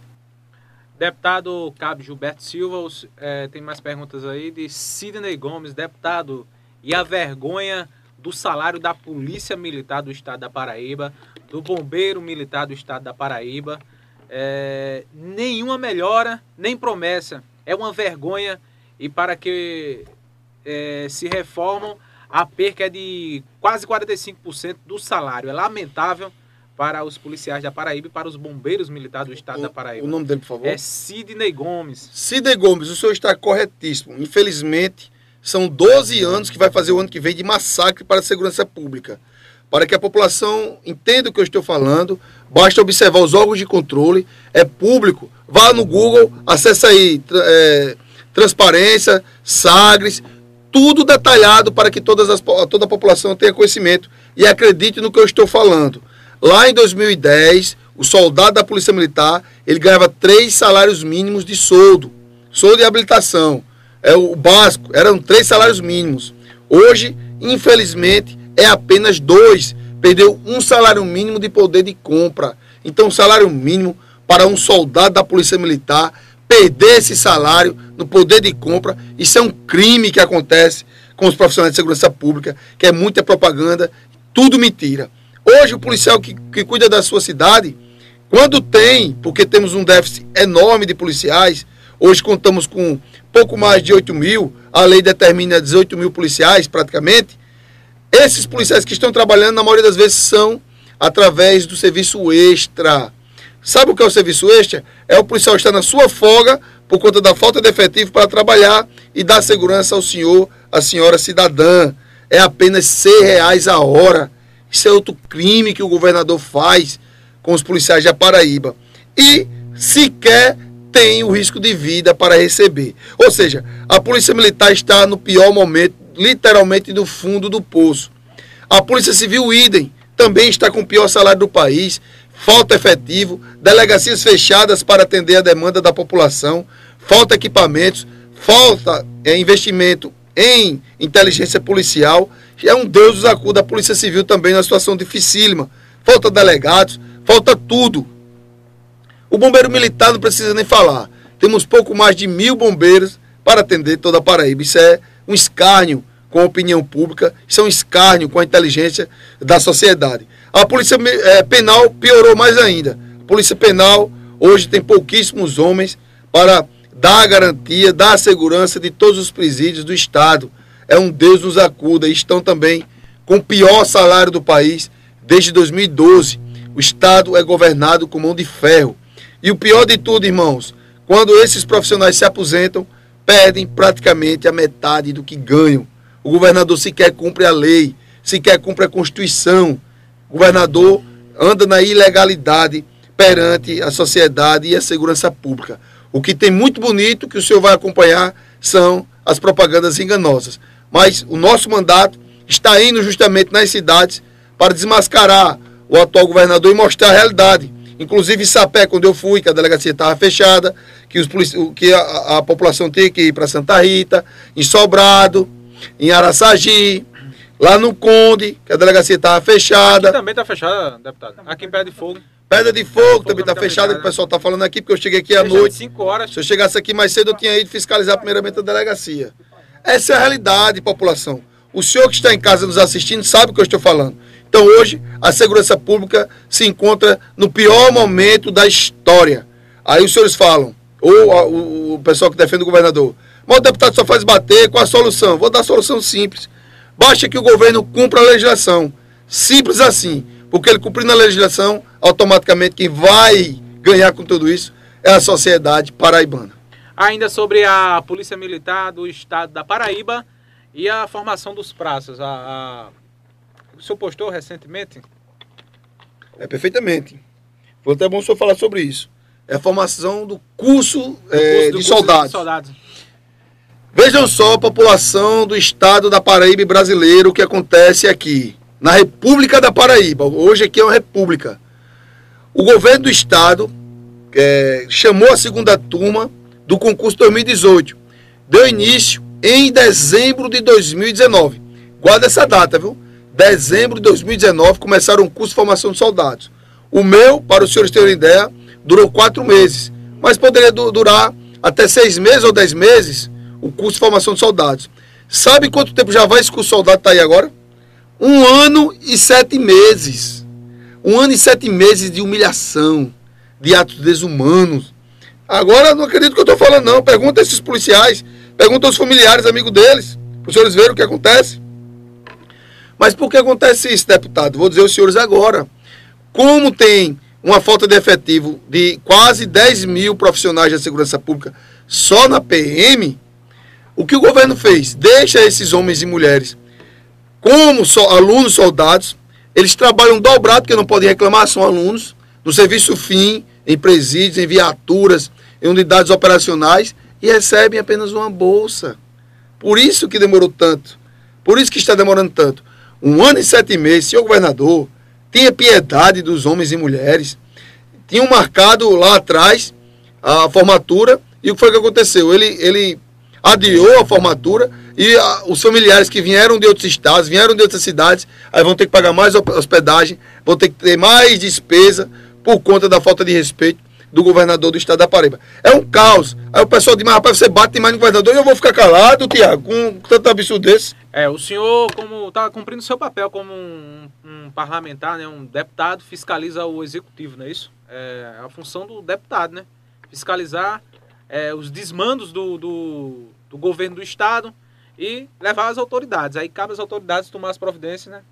Deputado Cabo Gilberto Silva, é, tem mais perguntas aí de Sidney Gomes, deputado, e a vergonha do salário da Polícia Militar do Estado da Paraíba, do Bombeiro Militar do Estado da Paraíba. É, nenhuma melhora, nem promessa. É uma vergonha e para que é, se reformam a perca é de quase 45% do salário. É lamentável para os policiais da Paraíba e para os bombeiros militares do estado o, da Paraíba. O nome dele, por favor? É Sidney Gomes. Sidney Gomes, o senhor está corretíssimo. Infelizmente, são 12 anos que vai fazer o ano que vem de massacre para a segurança pública. Para que a população entenda o que eu estou falando, basta observar os órgãos de controle, é público. Vá no Google, acessa aí é, Transparência, Sagres, tudo detalhado para que todas as, toda a população tenha conhecimento e acredite no que eu estou falando. Lá em 2010, o soldado da Polícia Militar, ele ganhava três salários mínimos de soldo, soldo e habilitação. É o básico, eram três salários mínimos. Hoje, infelizmente, é apenas dois. Perdeu um salário mínimo de poder de compra. Então, o salário mínimo para um soldado da Polícia Militar perder esse salário no poder de compra. Isso é um crime que acontece com os profissionais de segurança pública, que é muita propaganda, tudo mentira. Hoje, o policial que, que cuida da sua cidade, quando tem, porque temos um déficit enorme de policiais, hoje contamos com pouco mais de 8 mil, a lei determina 18 mil policiais praticamente. Esses policiais que estão trabalhando, na maioria das vezes, são através do serviço extra. Sabe o que é o serviço extra? É o policial estar na sua folga por conta da falta de efetivo para trabalhar e dar segurança ao senhor, à senhora cidadã. É apenas seis reais a hora. Isso é outro crime que o governador faz com os policiais da Paraíba. E sequer tem o risco de vida para receber. Ou seja, a Polícia Militar está no pior momento, literalmente no fundo do poço. A Polícia Civil, idem, também está com o pior salário do país falta efetivo, delegacias fechadas para atender a demanda da população, falta equipamentos, falta é, investimento em inteligência policial. É um Deus nos acuda a Polícia Civil também na situação dificílima. Falta delegados, falta tudo. O bombeiro militar não precisa nem falar. Temos pouco mais de mil bombeiros para atender toda a Paraíba. Isso é um escárnio com a opinião pública, isso é um escárnio com a inteligência da sociedade. A Polícia é, Penal piorou mais ainda. A Polícia Penal hoje tem pouquíssimos homens para dar a garantia, dar a segurança de todos os presídios do Estado. É um Deus nos acuda. E estão também com o pior salário do país desde 2012. O Estado é governado com mão de ferro. E o pior de tudo, irmãos, quando esses profissionais se aposentam, perdem praticamente a metade do que ganham. O governador sequer cumpre a lei, sequer cumpre a Constituição governador anda na ilegalidade perante a sociedade e a segurança pública. O que tem muito bonito que o senhor vai acompanhar são as propagandas enganosas. Mas o nosso mandato está indo justamente nas cidades para desmascarar o atual governador e mostrar a realidade. Inclusive em Sapé, quando eu fui, que a delegacia estava fechada, que, os que a, a população tinha que ir para Santa Rita, em Sobrado, em Araçagi, lá no Conde, que a delegacia estava fechada. Aqui também está fechada, deputado. Aqui em Pé de Fogo. Pedra de Fogo também está fechada, que o pessoal está falando aqui, porque eu cheguei aqui à noite. Cinco horas. Se eu chegasse aqui mais cedo, eu tinha ido fiscalizar primeiramente a delegacia. Essa é a realidade, população. O senhor que está em casa nos assistindo sabe o que eu estou falando. Então hoje a segurança pública se encontra no pior momento da história. Aí os senhores falam, ou a, o, o, pessoal que defende o governador, mas o deputado só faz bater, qual a solução? Vou dar a solução simples. Basta que o governo cumpra a legislação. Simples assim. Porque ele cumprindo a legislação, automaticamente quem vai ganhar com tudo isso é a sociedade paraibana. Ainda sobre a Polícia Militar do Estado da Paraíba e a formação dos praças. A, a o senhor postou recentemente? É, perfeitamente. Foi até bom o senhor falar sobre isso. É a formação do curso, do é, curso, do de, curso soldados. de soldados. Vejam só a população do estado da Paraíba brasileiro, o que acontece aqui, na República da Paraíba. Hoje aqui é uma república. O governo do estado é, chamou a segunda turma do concurso 2018. Deu início em dezembro de 2019. Guarda essa data, viu? dezembro de 2019, começaram um curso de formação de soldados. O meu, para os senhores terem ideia, durou quatro meses, mas poderia durar até seis meses ou dez meses o curso de formação de soldados. Sabe quanto tempo já vai esse curso de soldado está aí agora? Um ano e sete meses. Um ano e sete meses de humilhação, de atos desumanos. Agora não acredito que eu estou falando, não. Pergunta esses policiais, pergunta aos familiares, amigos deles, para os senhores verem o que acontece. Mas por que acontece isso, deputado? Vou dizer aos senhores agora. Como tem uma falta de efetivo de quase 10 mil profissionais da segurança pública só na PM, o que o governo fez? Deixa esses homens e mulheres como so, alunos soldados, eles trabalham dobrado, porque não podem reclamar, são alunos, no serviço fim, em presídios, em viaturas, em unidades operacionais, e recebem apenas uma bolsa. Por isso que demorou tanto. Por isso que está demorando tanto um ano e sete meses, senhor governador, tenha piedade dos homens e mulheres. Tinham marcado lá atrás a formatura e o que foi que aconteceu? Ele, ele adiou a formatura e a, os familiares que vieram de outros estados, vieram de outras cidades, aí vão ter que pagar mais hospedagem, vão ter que ter mais despesa por conta da falta de respeito do governador do estado da Paraíba. É um caos. Aí o pessoal diz, mas rapaz, você bate mais no governador e eu vou ficar calado, Tiago, com tanto absurdo desse. É, o senhor, como está cumprindo seu papel como um, um, parlamentar, né, um deputado, fiscaliza o executivo, não é isso? É a função do deputado, né? Fiscalizar é, os desmandos do, do, do governo do estado e levar às autoridades. Aí cabe às autoridades tomar as providências, né?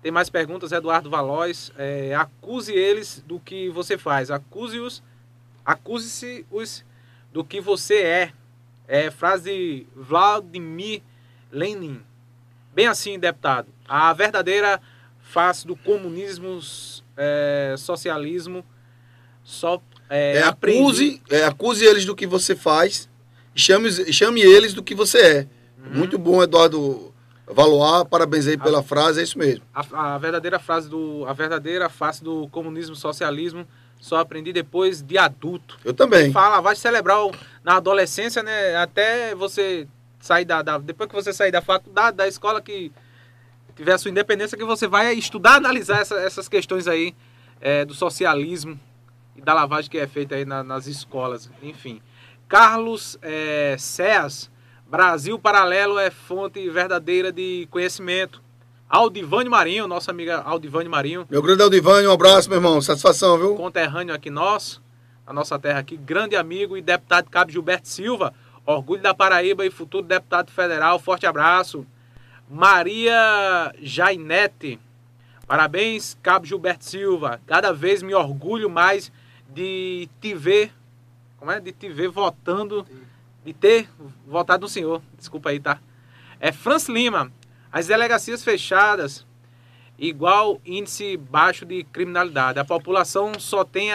Tem mais perguntas, Eduardo Valois. É, acuse eles do que você faz. Acuse-os, acuse-se os do que você é. É frase Vladimir Lenin. Bem assim, deputado. A verdadeira face do comunismo, é, socialismo, só é, é acuse, é, acuse eles do que você faz, chame, chame eles do que você é. Uhum. Muito bom, Eduardo Valoar, parabéns aí pela a, frase, é isso mesmo. A, a, verdadeira frase do. A verdadeira face do comunismo socialismo só aprendi depois de adulto. Eu também. Fala, vai celebrar na adolescência, né? Até você sair da, da, Depois que você sair da faculdade, da escola que tiver a sua independência, que você vai estudar, analisar essa, essas questões aí é, do socialismo e da lavagem que é feita aí na, nas escolas. Enfim. Carlos é, Brasil Paralelo é fonte verdadeira de conhecimento. Aldivane Marinho, nossa amiga Aldivane Marinho. Meu grande Aldivane, um abraço, meu irmão. Satisfação, viu? Conterrâneo aqui nosso, a nossa terra aqui, grande amigo e deputado Cabo Gilberto Silva, orgulho da Paraíba e futuro deputado federal. Forte abraço. Maria Jainete. Parabéns, Cabo Gilberto Silva. Cada vez me orgulho mais de te ver, como é? De te ver votando de ter votado no senhor. Desculpa aí, tá? É Franz Lima. As delegacias fechadas igual índice baixo de criminalidade. A população só tem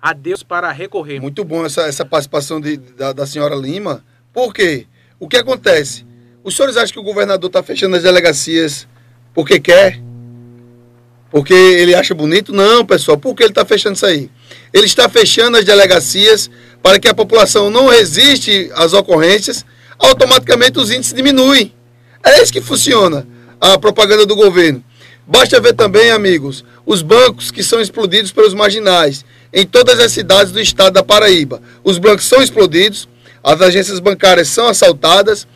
a Deus para recorrer. Muito bom essa, essa participação de, da, da senhora Lima. Por quê? O que acontece? Os senhores acham que o governador está fechando as delegacias porque quer? Porque ele acha bonito? Não, pessoal. Por que ele está fechando isso aí? Ele está fechando as delegacias para que a população não resiste às ocorrências, automaticamente os índices diminuem. É isso que funciona a propaganda do governo. Basta ver também, amigos, os bancos que são explodidos pelos marginais em todas as cidades do estado da Paraíba. Os bancos são explodidos, as agências bancárias são assaltadas,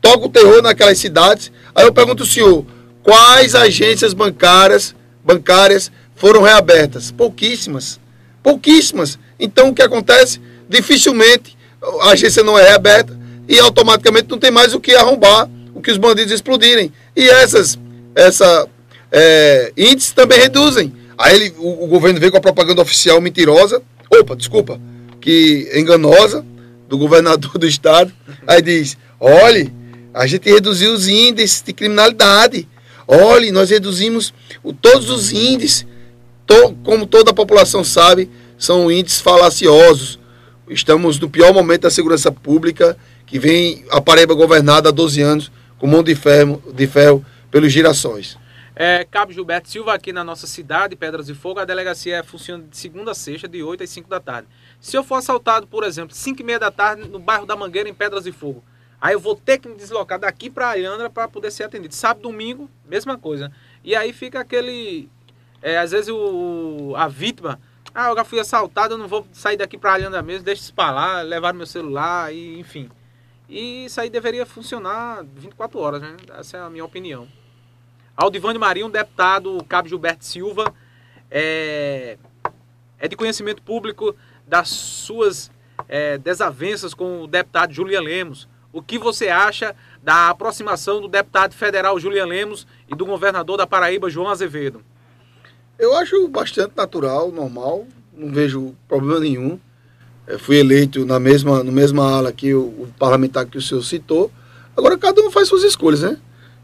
toca o terror naquelas cidades. Aí eu pergunto ao senhor, quais agências bancárias bancárias foram reabertas? Pouquíssimas. Pouquíssimas. Então o que acontece? Dificilmente a agência não é reaberta e automaticamente não tem mais o que arrombar, o que os bandidos explodirem. E essas essa, é, índices também reduzem. Aí ele, o, o governo vem com a propaganda oficial mentirosa, opa, desculpa, que enganosa, do governador do estado. Aí diz: olhe, a gente reduziu os índices de criminalidade. Olhe, nós reduzimos o, todos os índices, to, como toda a população sabe, são índices falaciosos. Estamos no pior momento da segurança pública, que vem a Paraíba governada há 12 anos, com mão de ferro, de ferro pelos girassóis. É, Cabo Gilberto Silva, aqui na nossa cidade, Pedras de Fogo, a delegacia funciona de segunda a sexta, de 8 às 5 da tarde. Se eu for assaltado, por exemplo, 5 e meia da tarde, no bairro da Mangueira, em Pedras de Fogo, aí eu vou ter que me deslocar daqui para Alhandra para poder ser atendido. Sábado, domingo, mesma coisa. E aí fica aquele. É, às vezes o, a vítima. Ah, eu já fui assaltado, eu não vou sair daqui para Alhandra mesmo, deixa isso para lá, levar meu celular, e, enfim. E isso aí deveria funcionar 24 horas, né? Essa é a minha opinião. Aldivânio Marinho, deputado Cabo Gilberto Silva, é, é de conhecimento público das suas é, desavenças com o deputado Julian Lemos. O que você acha da aproximação do deputado federal Julian Lemos e do governador da Paraíba, João Azevedo? Eu acho bastante natural, normal, não vejo problema nenhum. Eu é, fui eleito na mesma, na mesma ala que o, o, parlamentar que o senhor citou. Agora cada um faz suas escolhas, né?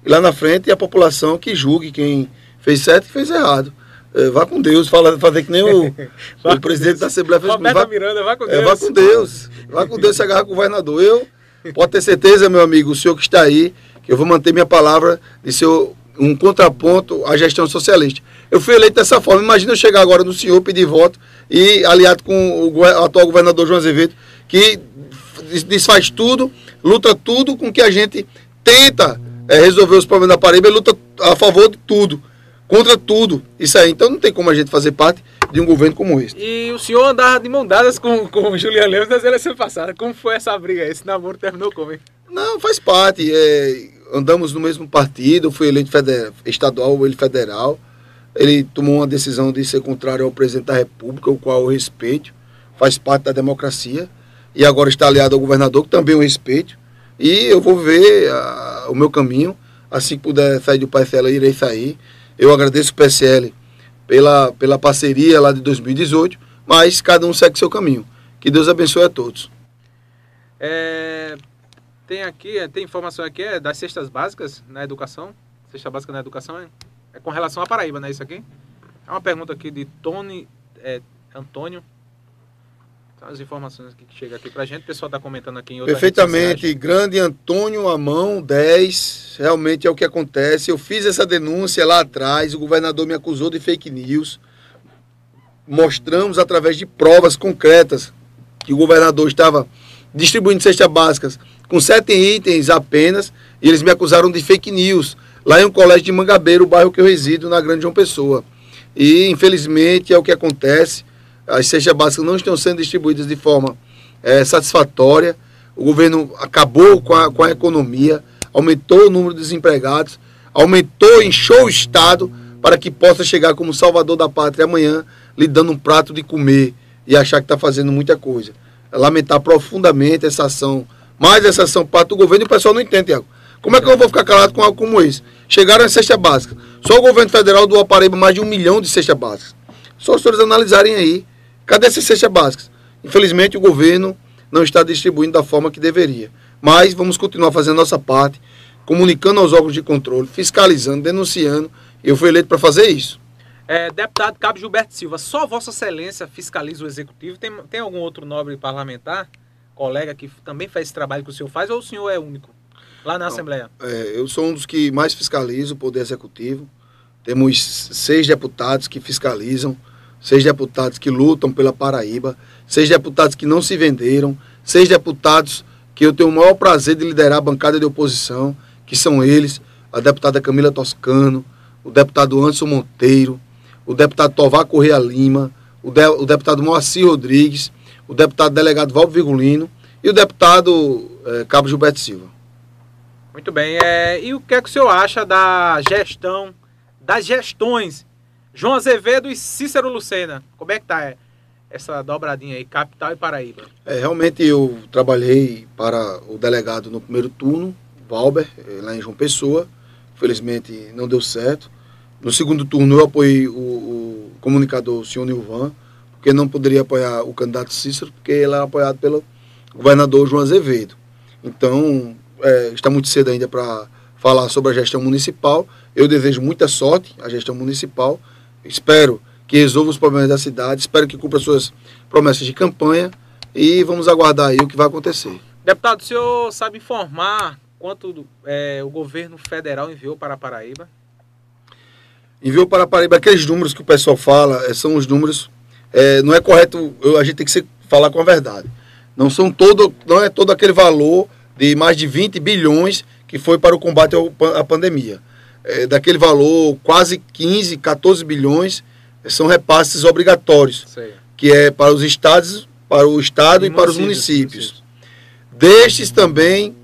E lá na frente a população que julgue quem fez certo e fez errado. É, vá com Deus, fala, fazer que nem o, o presidente da Assembleia fez. Vá, Miranda, vá com Deus. É, vá com Deus. Vá com Deus se agarrar com o governador. Eu, pode ter certeza, meu amigo, o senhor que está aí, que eu vou manter minha palavra de ser um contraponto à gestão socialista. Eu fui eleito dessa forma. Imagina eu chegar agora no senhor, pedir voto e aliado com o atual governador João Azevedo, que desfaz tudo, luta tudo com que a gente tenta é, resolver os problemas da Paraíba, luta a favor de tudo, contra tudo. Isso aí. Então não tem como a gente fazer parte de um governo como esse. E o senhor andava de mão dadas com, com o Juliano Lemos nas eleições passadas. Como foi essa briga? Esse namoro terminou como, hein? Não, faz parte. É, andamos no mesmo partido, fui eleito federal, estadual, ele federal. Ele tomou uma decisão de ser contrário ao presidente da República, o qual eu respeito, faz parte da democracia, e agora está aliado ao governador, que também eu respeito, e eu vou ver uh, o meu caminho, assim que puder sair do PSL, irei sair. Eu agradeço o PSL pela, pela parceria lá de 2018, mas cada um segue seu caminho. Que Deus abençoe a todos. É, tem aqui, tem informação aqui é das cestas básicas na educação. Cesta básica na educação, é? É com relação à Paraíba, não é isso aqui? É uma pergunta aqui de Tony é, Antônio. São as informações que chegam aqui pra gente. O pessoal está comentando aqui em Perfeitamente. Grande Antônio Amão, 10. Realmente é o que acontece. Eu fiz essa denúncia lá atrás. O governador me acusou de fake news. Mostramos através de provas concretas que o governador estava distribuindo cestas básicas com sete itens apenas. E eles me acusaram de fake news lá em um colégio de Mangabeira, o bairro que eu resido, na Grande João Pessoa. E, infelizmente, é o que acontece. As cestas básicas não estão sendo distribuídas de forma é, satisfatória. O governo acabou com a, com a economia, aumentou o número de desempregados, aumentou, inchou o Estado para que possa chegar como salvador da pátria amanhã, lhe dando um prato de comer e achar que está fazendo muita coisa. Lamentar profundamente essa ação, mais essa ação parte do governo e o pessoal não entende, Tiago. Como é que eu vou ficar calado com algo como esse? Chegaram a cesta básica. Só o governo federal do Paraíba mais de um milhão de cestas básicas. Só os senhores analisarem aí. Cadê essas cestas básicas? Infelizmente o governo não está distribuindo da forma que deveria. Mas vamos continuar fazendo nossa parte, comunicando aos órgãos de controle, fiscalizando, denunciando Eu fui eleito para fazer isso. É, deputado Cabo Gilberto Silva, só Vossa Excelência fiscaliza o executivo? Tem, tem algum outro nobre parlamentar, colega, que também faz esse trabalho que o senhor faz ou o senhor é único lá na Não, Assembleia? É, eu sou um dos que mais fiscalizo o Poder Executivo. Temos seis deputados que fiscalizam, seis deputados que lutam pela Paraíba, seis deputados que não se venderam, seis deputados que eu tenho o maior prazer de liderar a bancada de oposição, que são eles, a deputada Camila Toscano, o deputado Anderson Monteiro, o deputado Tovar Correia Lima, o, de, o deputado Moacir Rodrigues, o deputado delegado Valdo Vigolino e o deputado é, Cabo Gilberto Silva. Muito bem. É, e o que é que o senhor acha da gestão, das gestões João Azevedo e Cícero Lucena? Como é que tá essa dobradinha aí, capital e Paraíba? É, realmente eu trabalhei para o delegado no primeiro turno, Valber, eh, lá em João Pessoa. Felizmente não deu certo. No segundo turno, eu apoiei o, o comunicador, o senhor Nilvan, porque não poderia apoiar o candidato Cícero, porque ele era apoiado pelo governador João Azevedo. Então, é, está muito cedo ainda para falar sobre a gestão municipal. Eu desejo muita sorte à gestão municipal. Espero que resolva os problemas da cidade, espero que cumpra suas promessas de campanha e vamos aguardar aí o que vai acontecer. Deputado, o senhor sabe informar quanto é, o governo federal enviou para a Paraíba? enviou para a Paraíba aqueles números que o pessoal fala, é, são os números. É, não é correto, eu, a gente tem que falar com a verdade. Não são todo, não é todo aquele valor de mais de 20 bilhões que foi para o combate à pandemia. É, daquele valor, quase 15, 14 bilhões são repasses obrigatórios, Sei. que é para os estados, para o estado e, e para os municípios. Destes também,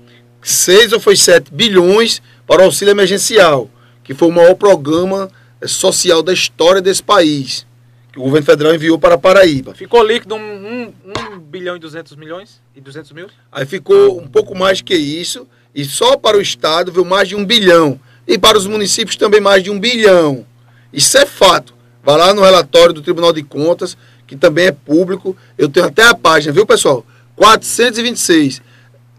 6 ou foi 7 bilhões para o auxílio emergencial, que foi o maior programa social da história desse país, que o governo federal enviou para Paraíba. Ficou líquido 1 um, um, um bilhão e 200 milhões? E 200 mil? Aí ficou um pouco mais que isso, e só para o Estado veio mais de um bilhão. E para os municípios também mais de um bilhão. Isso é fato. Vai lá no relatório do Tribunal de Contas, que também é público. Eu tenho até a página, viu, pessoal? 426.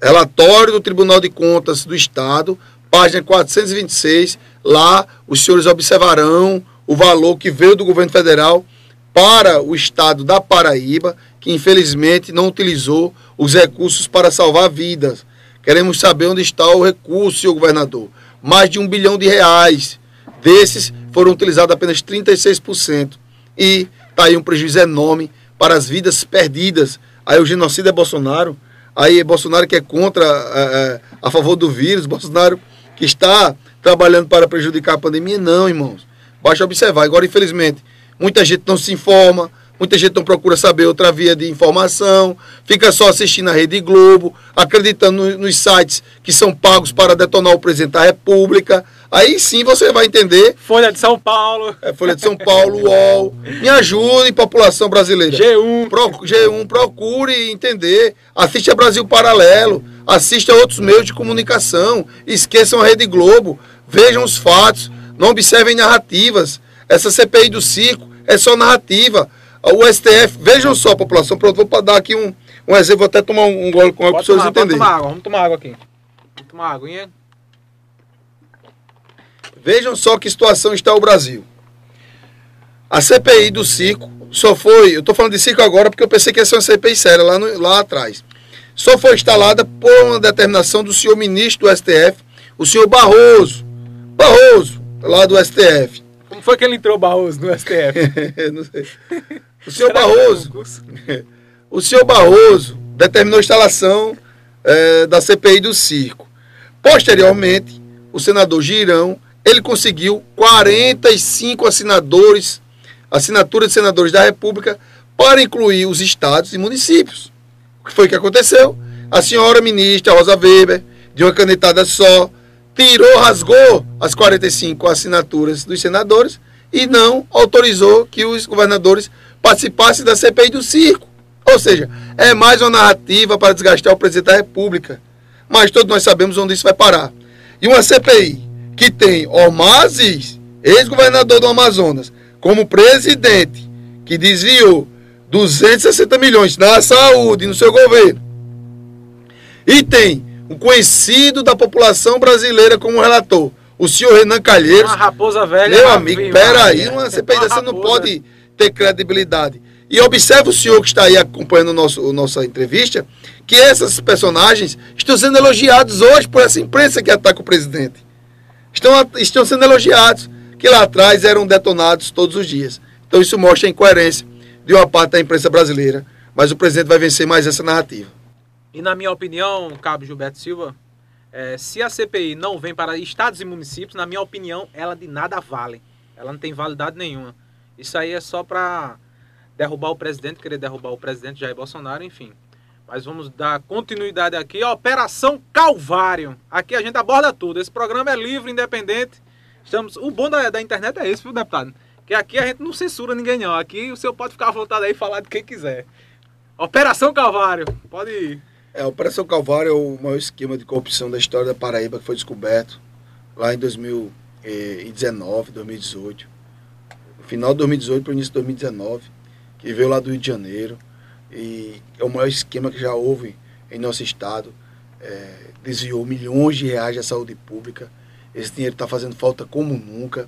Relatório do Tribunal de Contas do Estado, página 426 Lá os senhores observarão o valor que veio do governo federal para o estado da Paraíba, que infelizmente não utilizou os recursos para salvar vidas. Queremos saber onde está o recurso, senhor governador. Mais de um bilhão de reais. Desses foram utilizados apenas 36%. E está aí um prejuízo enorme para as vidas perdidas. Aí o genocídio é Bolsonaro. Aí é Bolsonaro que é contra, é, a favor do vírus. Bolsonaro que está trabalhando para prejudicar a pandemia. Não, irmãos. Basta observar. Agora, infelizmente, muita gente não se informa, muita gente não procura saber outra via de informação, fica só assistindo a Rede Globo, acreditando nos sites que são pagos para detonar o presidente da República. Aí sim você vai entender. Folha de São Paulo. É, Folha de São Paulo, UOL. Me ajude, população brasileira. G1. Pro, G1, procure entender. Assista Brasil Paralelo. Assista outros meios de comunicação. Esqueçam a Rede Globo. Vejam os fatos, não observem narrativas. Essa CPI do circo é só narrativa. O STF, vejam só, população, pronto, vou dar aqui um, um exemplo, vou até tomar um, gole com água para entenderem. Vamos tomar água, vamos tomar água aqui. Vamos tomar água, hein? Vejam só que situação está o Brasil. A CPI do circo só foi, eu estou falando de circo agora porque eu pensei que ia ser uma CPI séria lá, no, lá atrás. Só foi instalada por uma determinação do senhor ministro do STF, o senhor Barroso. Barroso, lá do STF. Como foi que ele entrou, Barroso, no STF? Não sei. O senhor Barroso. o senhor Barroso determinou a instalação é, da CPI do circo. Posteriormente, o senador Girão, ele conseguiu 45 assinadores, assinaturas de senadores da República para incluir os estados e municípios. O que foi que aconteceu? A senhora ministra Rosa Weber, de uma canetada só, tirou, rasgou as 45 assinaturas dos senadores e não autorizou que os governadores participassem da CPI do circo. Ou seja, é mais uma narrativa para desgastar o presidente da República. Mas todos nós sabemos onde isso vai parar. E uma CPI que tem Ormazes, ex-governador do Amazonas, como presidente, que desviou 260 milhões na saúde no seu governo, e tem um conhecido da população brasileira como relator, o senhor Renan Calheiros. Uma raposa velha. Meu amigo, peraí, uma CPI dessa não pode ter credibilidade. E observe o senhor que está aí acompanhando o nosso, a nossa entrevista, que esses personagens estão sendo elogiados hoje por essa imprensa que ataca o presidente. Estão, estão sendo elogiados, que lá atrás eram detonados todos os dias. Então isso mostra a incoerência de uma parte da imprensa brasileira. Mas o presidente vai vencer mais essa narrativa. E na minha opinião, Cabo Gilberto Silva, é, se a CPI não vem para estados e municípios, na minha opinião, ela de nada vale. Ela não tem validade nenhuma. Isso aí é só para derrubar o presidente, querer derrubar o presidente Jair Bolsonaro, enfim. Mas vamos dar continuidade aqui. Operação Calvário. Aqui a gente aborda tudo. Esse programa é livre, independente. Estamos... O bom da, da internet é esse, viu, deputado? Que aqui a gente não censura ninguém, não. Aqui o senhor pode ficar à vontade aí e falar de quem quiser. Operação Calvário. Pode ir. É, a Operação Calvário é o maior esquema de corrupção da história da Paraíba que foi descoberto lá em 2019, 2018. No final de 2018 para o início de 2019, que veio lá do Rio de Janeiro. E é o maior esquema que já houve em nosso estado. É, desviou milhões de reais da saúde pública. Esse dinheiro está fazendo falta como nunca.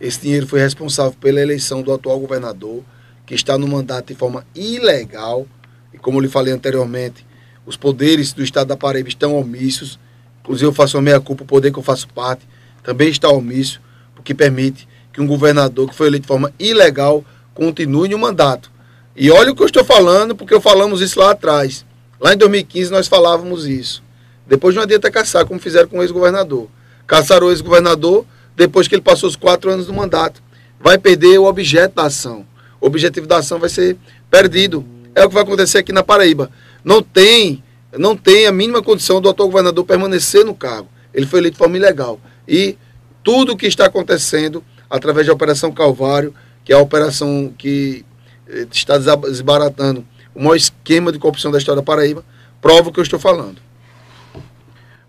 Esse dinheiro foi responsável pela eleição do atual governador, que está no mandato de forma ilegal. E como eu lhe falei anteriormente, os poderes do estado da Paraíba estão omissos. Inclusive, eu faço a meia-culpa, o poder que eu faço parte também está omisso, porque permite que um governador que foi eleito de forma ilegal continue no mandato. E olha o que eu estou falando, porque falamos isso lá atrás. Lá em 2015 nós falávamos isso. Depois não adianta caçar, como fizeram com o ex-governador. Caçaram o ex-governador depois que ele passou os quatro anos do mandato. Vai perder o objeto da ação. O objetivo da ação vai ser perdido. É o que vai acontecer aqui na Paraíba. Não tem, não tem a mínima condição do atual governador permanecer no cargo. Ele foi eleito de forma ilegal. E tudo o que está acontecendo através da Operação Calvário, que é a operação que eh, está desbaratando o maior esquema de corrupção da história da Paraíba, prova o que eu estou falando.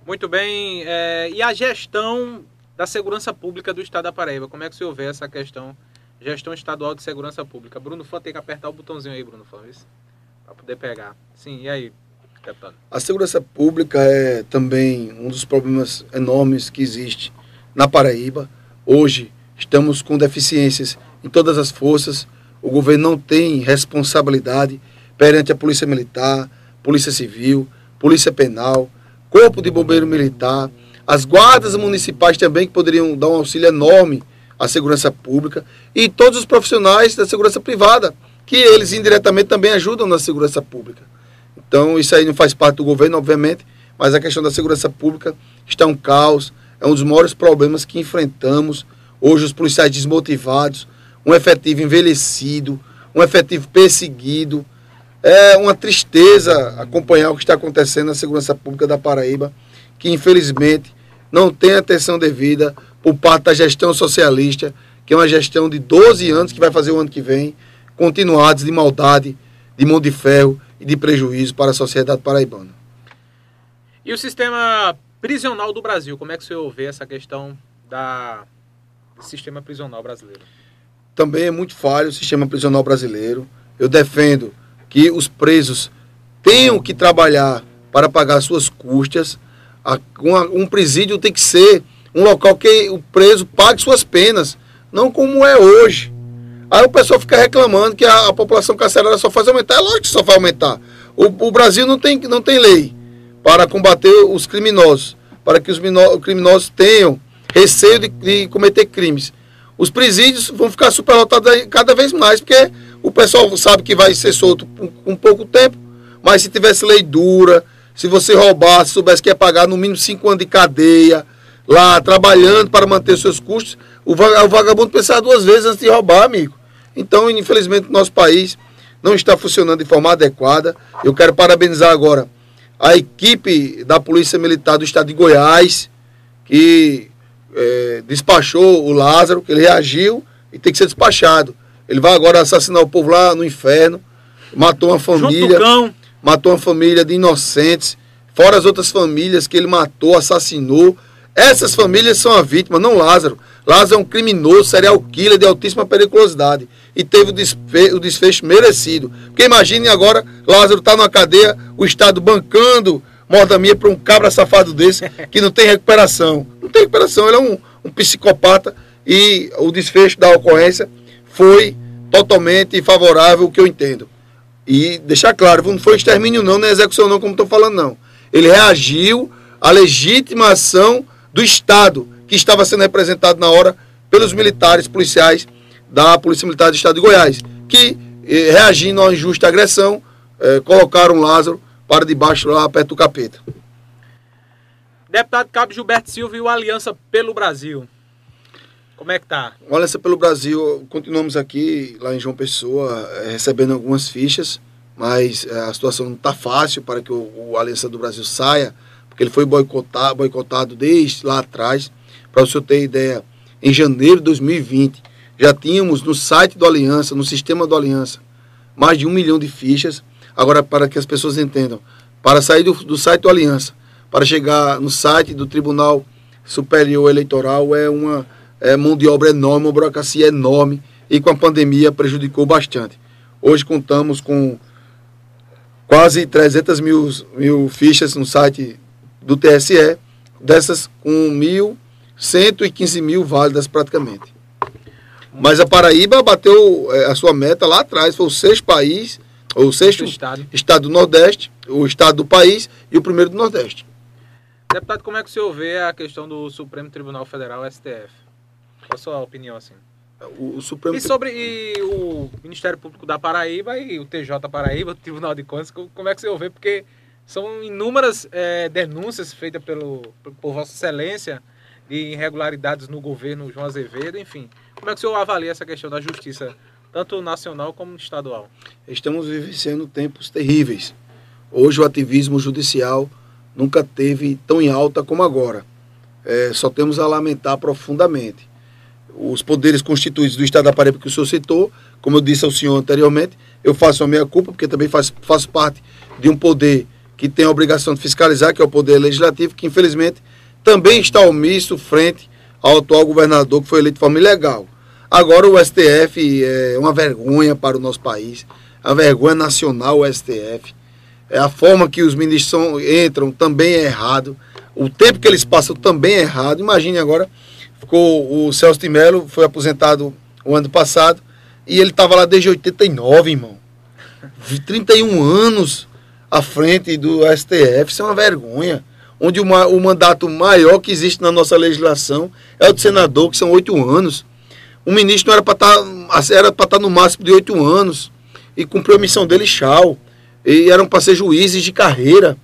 Muito bem. É, e a gestão da segurança pública do Estado da Paraíba, como é que o senhor vê essa questão? Gestão estadual de segurança pública. Bruno Fã tem que apertar o botãozinho aí, Bruno Fã, para poder pegar. Sim, e aí, deputado? A segurança pública é também um dos problemas enormes que existe na Paraíba. Hoje estamos com deficiências em todas as forças. O governo não tem responsabilidade perante a Polícia Militar, Polícia Civil, Polícia Penal, Corpo de Bombeiro Militar, as guardas municipais também que poderiam dar um auxílio enorme à segurança pública e todos os profissionais da segurança privada, que eles indiretamente também ajudam na segurança pública. Então, isso aí não faz parte do governo, obviamente, mas a questão da segurança pública está um caos, é um dos maiores problemas que enfrentamos. Hoje, os policiais desmotivados, um efetivo envelhecido, um efetivo perseguido. É uma tristeza acompanhar o que está acontecendo na segurança pública da Paraíba, que infelizmente não tem atenção devida por parte da gestão socialista, que é uma gestão de 12 anos que vai fazer o ano que vem, continuados de maldade, de mão de ferro e de prejuízo para a sociedade paraibana. E o sistema prisional do Brasil, como é que o senhor vê essa questão da, do sistema prisional brasileiro? Também é muito falho o sistema prisional brasileiro. Eu defendo que os presos tenham que trabalhar para pagar suas custas. Um presídio tem que ser um local que o preso pague suas penas, não como é hoje. Aí o pessoal fica reclamando que a, a população carcerária só faz aumentar. É lógico que só faz aumentar. O, o, Brasil não tem, não tem lei para combater os criminosos, para que os criminosos tenham receio de, de cometer crimes. Os presídios vão ficar superlotados cada vez mais, porque o pessoal sabe que vai ser solto com pouco tempo, mas se tivesse lei dura, se você roubasse, soubesse que ia pagar no mínimo cinco anos de cadeia, lá trabalhando para manter seus custos, o vagabundo pensava duas vezes antes de roubar, amigo. Então, infelizmente, o nosso país não está funcionando de forma adequada. Eu quero parabenizar agora a equipe da Polícia Militar do Estado de Goiás, que é, despachou o Lázaro, que ele reagiu e tem que ser despachado. Ele vai agora assassinar o povo lá no inferno, matou uma família, matou uma família de inocentes, fora as outras famílias que ele matou, assassinou. Essas famílias são a vítima, não Lázaro. Lázaro é um criminoso, serial killer de altíssima periculosidade. E teve o desfecho, merecido. Porque imagine agora, Lázaro está numa cadeia, o Estado bancando morda minha para um cabra safado desse que não tem recuperação. Não tem recuperação, ele é um, um psicopata e o desfecho da ocorrência foi totalmente favorável, o que eu entendo. E deixar claro, não foi extermínio não, nem execução não, como estão falando não. Ele reagiu à legítima ação do Estado, que estava sendo representado na hora pelos militares policiais da Polícia Militar do Estado de Goiás, que, eh, reagindo à injusta agressão, eh, colocaram Lázaro para debaixo lá perto do capeta. Deputado Cabo Gilberto Silva e o Aliança pelo Brasil. Como é que tá? O Aliança pelo Brasil, continuamos aqui lá em João Pessoa, eh, recebendo algumas fichas, mas eh, a situação não está fácil para que o, o, Aliança do Brasil saia, porque ele foi boicotado, boicotado desde lá atrás. Para o senhor ter ideia, em janeiro de 2020, já tínhamos no site do Aliança, no sistema do Aliança, mais de um milhão de fichas. Agora, para que as pessoas entendam, para sair do, do site do Aliança para chegar no site do Tribunal Superior Eleitoral é uma é, mão de obra enorme, uma burocracia enorme e com a pandemia prejudicou bastante. Hoje contamos com quase 300 mil, mil fichas no site do TSE, dessas com 1.115 mil válidas praticamente. Mas a Paraíba bateu é, a sua meta lá atrás, foi o sexto país, ou o sexto estado. estado do Nordeste, o estado do país e o primeiro do Nordeste. Deputado, como é que o senhor vê a questão do Supremo Tribunal Federal, STF? Qual a sua opinião, assim? O, o Supremo... E sobre e o Ministério Público da Paraíba e o TJ Paraíba, o Tribunal de Contas, como é que o senhor vê? Porque são inúmeras é, denúncias feitas pelo, por Vossa Excelência de irregularidades no governo João Azevedo, enfim. Como é que o senhor avalia essa questão da justiça, tanto nacional como estadual? Estamos vivenciando tempos terríveis. Hoje o ativismo judicial nunca teve tão em alta como agora. É, só temos a lamentar profundamente. Os poderes constituídos do Estado da Paraíba que o senhor citou, como eu disse ao senhor anteriormente, eu faço a minha culpa, porque também faço, faço parte de um poder que tem a obrigação de fiscalizar, que é o poder legislativo, que infelizmente também está omisso frente ao atual governador que foi eleito de forma ilegal. Agora o STF é uma vergonha para o nosso país, uma vergonha nacional o STF. É a forma que os ministros são, entram também é errado. O tempo que eles passam também é errado. Imagine agora, ficou o Celso de Mello, foi aposentado o ano passado, e ele estava lá desde 89, irmão. 31 anos à frente do STF, isso é uma vergonha. Onde uma, o mandato maior que existe na nossa legislação é o do senador, que são oito anos. O ministro não era para estar, tá, estar tá no máximo de oito anos. E cumpriu a missão dele, tchau e eram para ser juízes de carreira.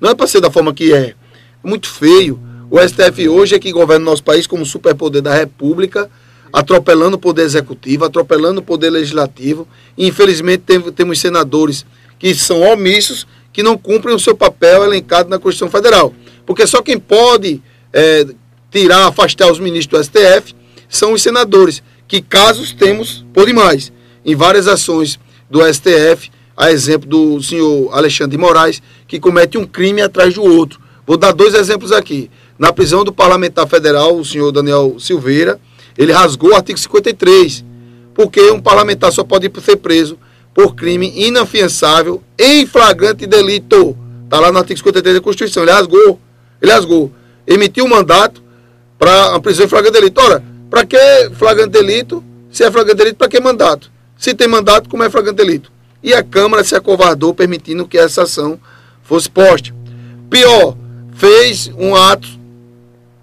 Não é para ser da forma que é. É muito feio. O STF hoje é que governa o nosso país como superpoder da República, atropelando o poder executivo, atropelando o poder legislativo. E, infelizmente, tem, temos senadores que são omissos, que não cumprem o seu papel elencado na Constituição Federal. Porque só quem pode é, tirar, afastar os ministros do STF são os senadores, que casos temos por demais. Em várias ações do STF, a exemplo do senhor Alexandre de Moraes, que comete um crime atrás do outro. Vou dar dois exemplos aqui. Na prisão do parlamentar federal, o senhor Daniel Silveira, ele rasgou o artigo 53, porque um parlamentar só pode ser preso por crime inafiançável em flagrante delito. Está lá no artigo 53 da Constituição. Ele rasgou. Ele rasgou. Emitiu um mandato para a prisão em flagrante delito. Ora, para que flagrante delito? Se é flagrante delito, para que mandato? Se tem mandato, como é flagrante delito? e a Câmara se acovardou permitindo que essa ação fosse posta. Pior, fez um ato,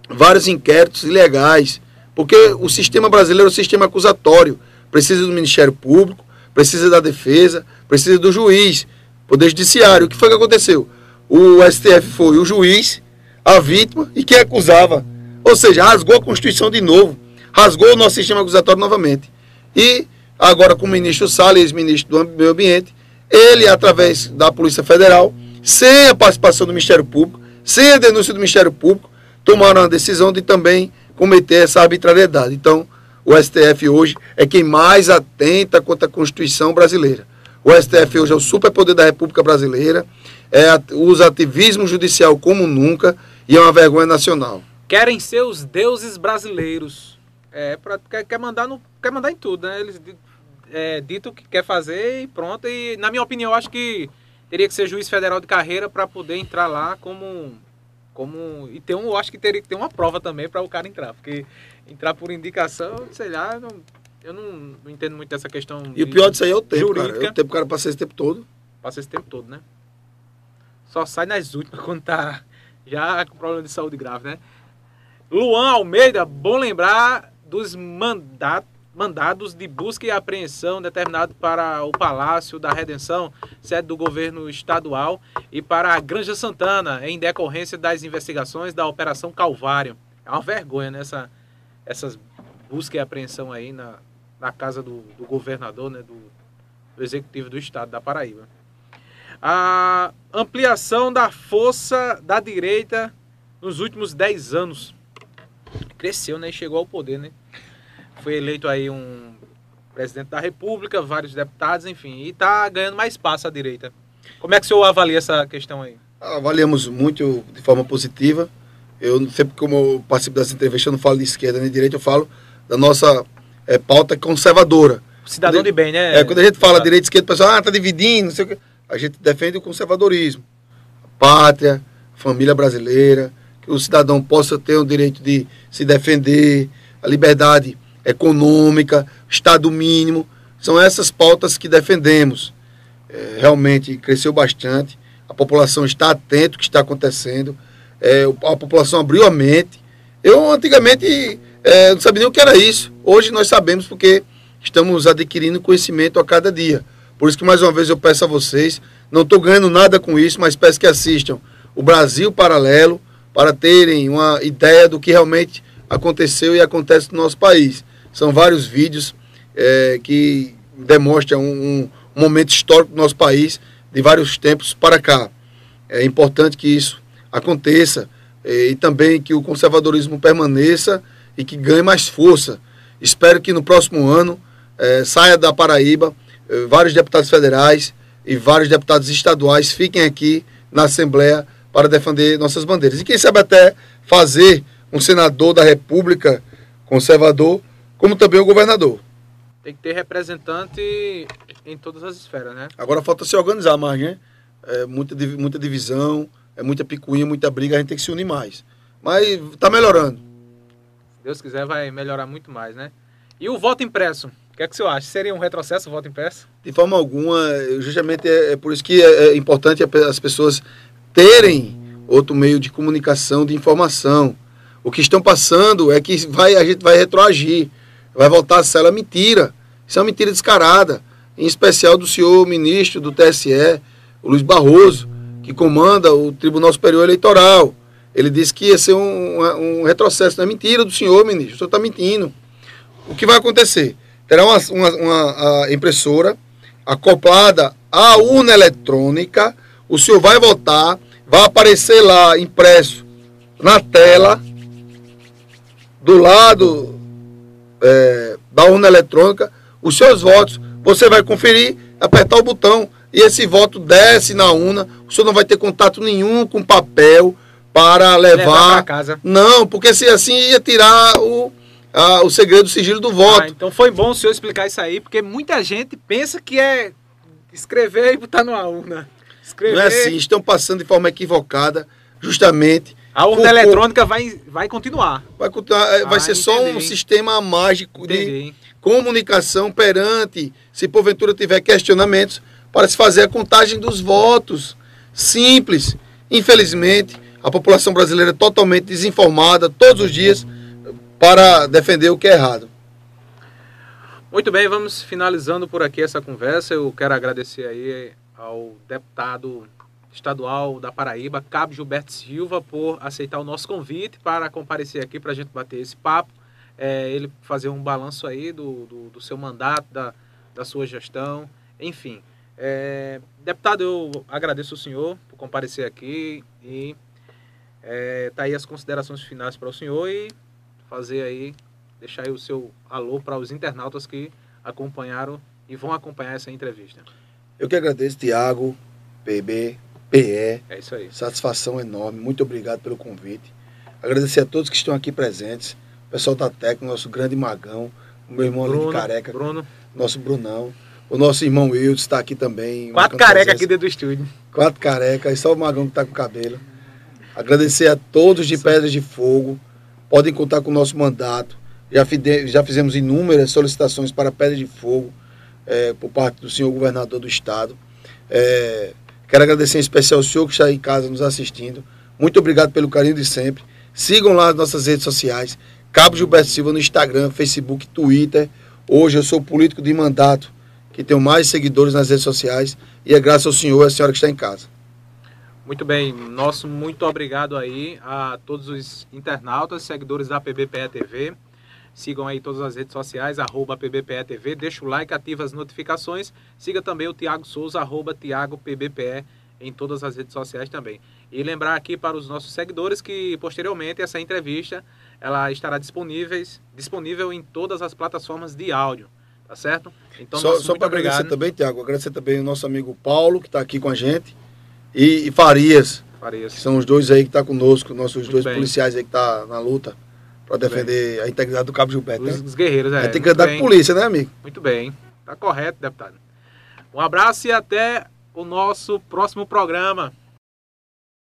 vários inquéritos ilegais, porque o sistema brasileiro é um sistema acusatório, precisa do Ministério Público, precisa da defesa, precisa do juiz, poder judiciário. O que foi que aconteceu? O STF foi o juiz, a vítima e quem acusava. Ou seja, rasgou a Constituição de novo, rasgou o nosso sistema acusatório novamente. E agora com o ministro Salles, ministro do Meio Ambiente, ele, através da Polícia Federal, sem a participação do Ministério Público, sem a denúncia do Ministério Público, tomaram a decisão de também cometer essa arbitrariedade. Então, o STF hoje é quem mais atenta contra a Constituição brasileira. O STF hoje é o superpoder da República Brasileira, é, usa ativismo judicial como nunca e é uma vergonha nacional. Querem ser os deuses brasileiros. É, pra, quer, quer, mandar no, quer mandar em tudo, né? Eles é, dito o que quer fazer e pronto. E, na minha opinião, acho que teria que ser juiz federal de carreira para poder entrar lá como como e tem um, eu acho que teria que ter uma prova também para o cara entrar, porque entrar por indicação, sei lá, não, eu não, não, entendo muito dessa questão. E o pior disso aí é o tempo, jurídica. cara. É o tempo cara passa esse tempo todo. Passa esse tempo todo, né? Só sai nas últimas quando tá já com problema de saúde grave, né? Luan Almeida, bom lembrar dos mandatos mandados de busca e apreensão determinados para o Palácio da Redenção, sede do governo estadual, e para a Granja Santana, em decorrência das investigações da Operação Calvário. É uma vergonha né, essas busca e apreensão aí na, na casa do, do governador, né, do, do executivo do estado da Paraíba. A ampliação da força da direita nos últimos 10 anos. Cresceu, né? Chegou ao poder, né? Foi eleito aí um presidente da República, vários deputados, enfim, e está ganhando mais espaço à direita. Como é que o senhor avalia essa questão aí? Avaliamos muito de forma positiva. Eu sempre, como eu participo das entrevistas, eu não falo de esquerda nem de direita, eu falo da nossa é, pauta conservadora. Cidadão quando, de bem, né? É, quando a gente fala tá. direita e esquerda, o pessoal, ah, tá dividindo, não sei o quê. A gente defende o conservadorismo. A pátria, a família brasileira, que o cidadão possa ter o direito de se defender, a liberdade econômica, Estado mínimo. São essas pautas que defendemos. É, realmente cresceu bastante. A população está atenta ao que está acontecendo. É, a população abriu a mente. Eu, antigamente, é, não sabia nem o que era isso. Hoje nós sabemos porque estamos adquirindo conhecimento a cada dia. Por isso que, mais uma vez, eu peço a vocês, não estou ganhando nada com isso, mas peço que assistam o Brasil Paralelo para terem uma ideia do que realmente aconteceu e acontece no nosso país. São vários vídeos é, que demonstram um, um, momento histórico do nosso país de vários tempos para cá. É importante que isso aconteça é, e também que o conservadorismo permaneça e que ganhe mais força. Espero que no próximo ano é, saia da Paraíba é, vários deputados federais e vários deputados estaduais fiquem aqui na Assembleia para defender nossas bandeiras. E quem sabe até fazer um senador da República conservador como também o governador. Tem que ter representante em todas as esferas, né? Agora falta se organizar mais, né? É muita, muita divisão, é muita picuinha, muita briga, a gente tem que se unir mais. Mas está melhorando. Se Deus quiser, vai melhorar muito mais, né? E o voto impresso? O que é que você acha? Seria um retrocesso o voto impresso? De forma alguma, justamente é, é por isso que é, é importante as pessoas terem outro meio de comunicação, de informação. O que estão passando é que vai, a gente vai retroagir vai voltar a cela. Mentira. Isso é uma mentira descarada. Em especial do senhor ministro do TSE, o Luiz Barroso, que comanda o Tribunal Superior Eleitoral. Ele disse que ia ser um, um retrocesso. Não é mentira do senhor, ministro. O senhor está mentindo. O que vai acontecer? Terá uma, uma, uma impressora acoplada à urna eletrônica. O senhor vai votar, vai aparecer lá impresso na tela, do lado é, da urna eletrônica os seus votos. Você vai conferir, apertar o botão e esse voto desce na urna. O senhor não vai ter contato nenhum com papel para levar. levar casa. Não, porque se assim ia tirar o, o segredo, o sigilo do voto. Ah, então foi bom o senhor explicar isso aí, porque muita gente pensa que é escrever e botar numa urna. Escrever... Não é assim, estão passando de forma equivocada, justamente a urna eletrônica vai, vai continuar. Vai, continuar, é, vai ah, ser entendi. só um sistema mágico entendi. de comunicação perante, se porventura tiver questionamentos, para se fazer a contagem dos votos. Simples. Infelizmente, a população brasileira é totalmente desinformada todos os dias para defender o que é errado. Muito bem, vamos finalizando por aqui essa conversa. Eu quero agradecer aí ao deputado estadual da Paraíba, Cabo Gilberto Silva, por aceitar o nosso convite para comparecer aqui para a gente bater esse papo. É, ele fazer um balanço aí do, do, do, seu mandato, da, da sua gestão, enfim. É, deputado, eu agradeço o senhor por comparecer aqui e é, tá aí as considerações finais para o senhor e fazer aí, deixar aí o seu alô para os internautas que acompanharam e vão acompanhar essa entrevista. Eu que agradeço, Tiago, PB, PE. É isso aí. Satisfação enorme. Muito obrigado pelo convite. Agradecer a todos que estão aqui presentes. O pessoal da técnica, nosso grande magão, o meu irmão Bruno, ali de careca. Bruno. Nosso Brunão. O nosso irmão Wilde está aqui também. Quatro careca aqui dentro do estúdio. Quatro careca, e só o magão que está com cabelo. Agradecer a todos de Pedras de Fogo. Podem contar com o nosso mandato. Já, fide, já fizemos inúmeras solicitações para Pedra de Fogo é, por parte do senhor governador do estado. É, quero agradecer em especial ao senhor que está em casa nos assistindo. Muito obrigado pelo carinho de sempre. Sigam lá as nossas redes sociais. Cabo Gilberto Silva no Instagram, Facebook, Twitter. Hoje eu sou político de mandato que tenho mais seguidores nas redes sociais e é graças ao senhor e à senhora que está em casa. Muito bem, nosso muito obrigado aí a todos os internautas, seguidores da PBPE TV. Sigam aí todas as redes sociais, arroba PBPE TV. Deixa o like, ativa as notificações. Siga também o Tiago Souza, arroba Tiago PBPE em todas as redes sociais também. E lembrar aqui para os nossos seguidores que posteriormente essa entrevista ela estará disponível, disponível em todas as plataformas de áudio. Tá certo? Então, só só para agradecer também, Tiago, agradecer também o nosso amigo Paulo, que está aqui com a gente, e, e Farias, Farias. Que são os dois aí que estão tá conosco, nossos Muito dois bem. policiais aí que estão tá na luta para defender bem. a integridade do Cabo Gilberto. Os, né? os guerreiros, é. tem que andar com polícia, né, amigo? Muito bem. Tá correto, deputado. Um abraço e até o nosso próximo programa.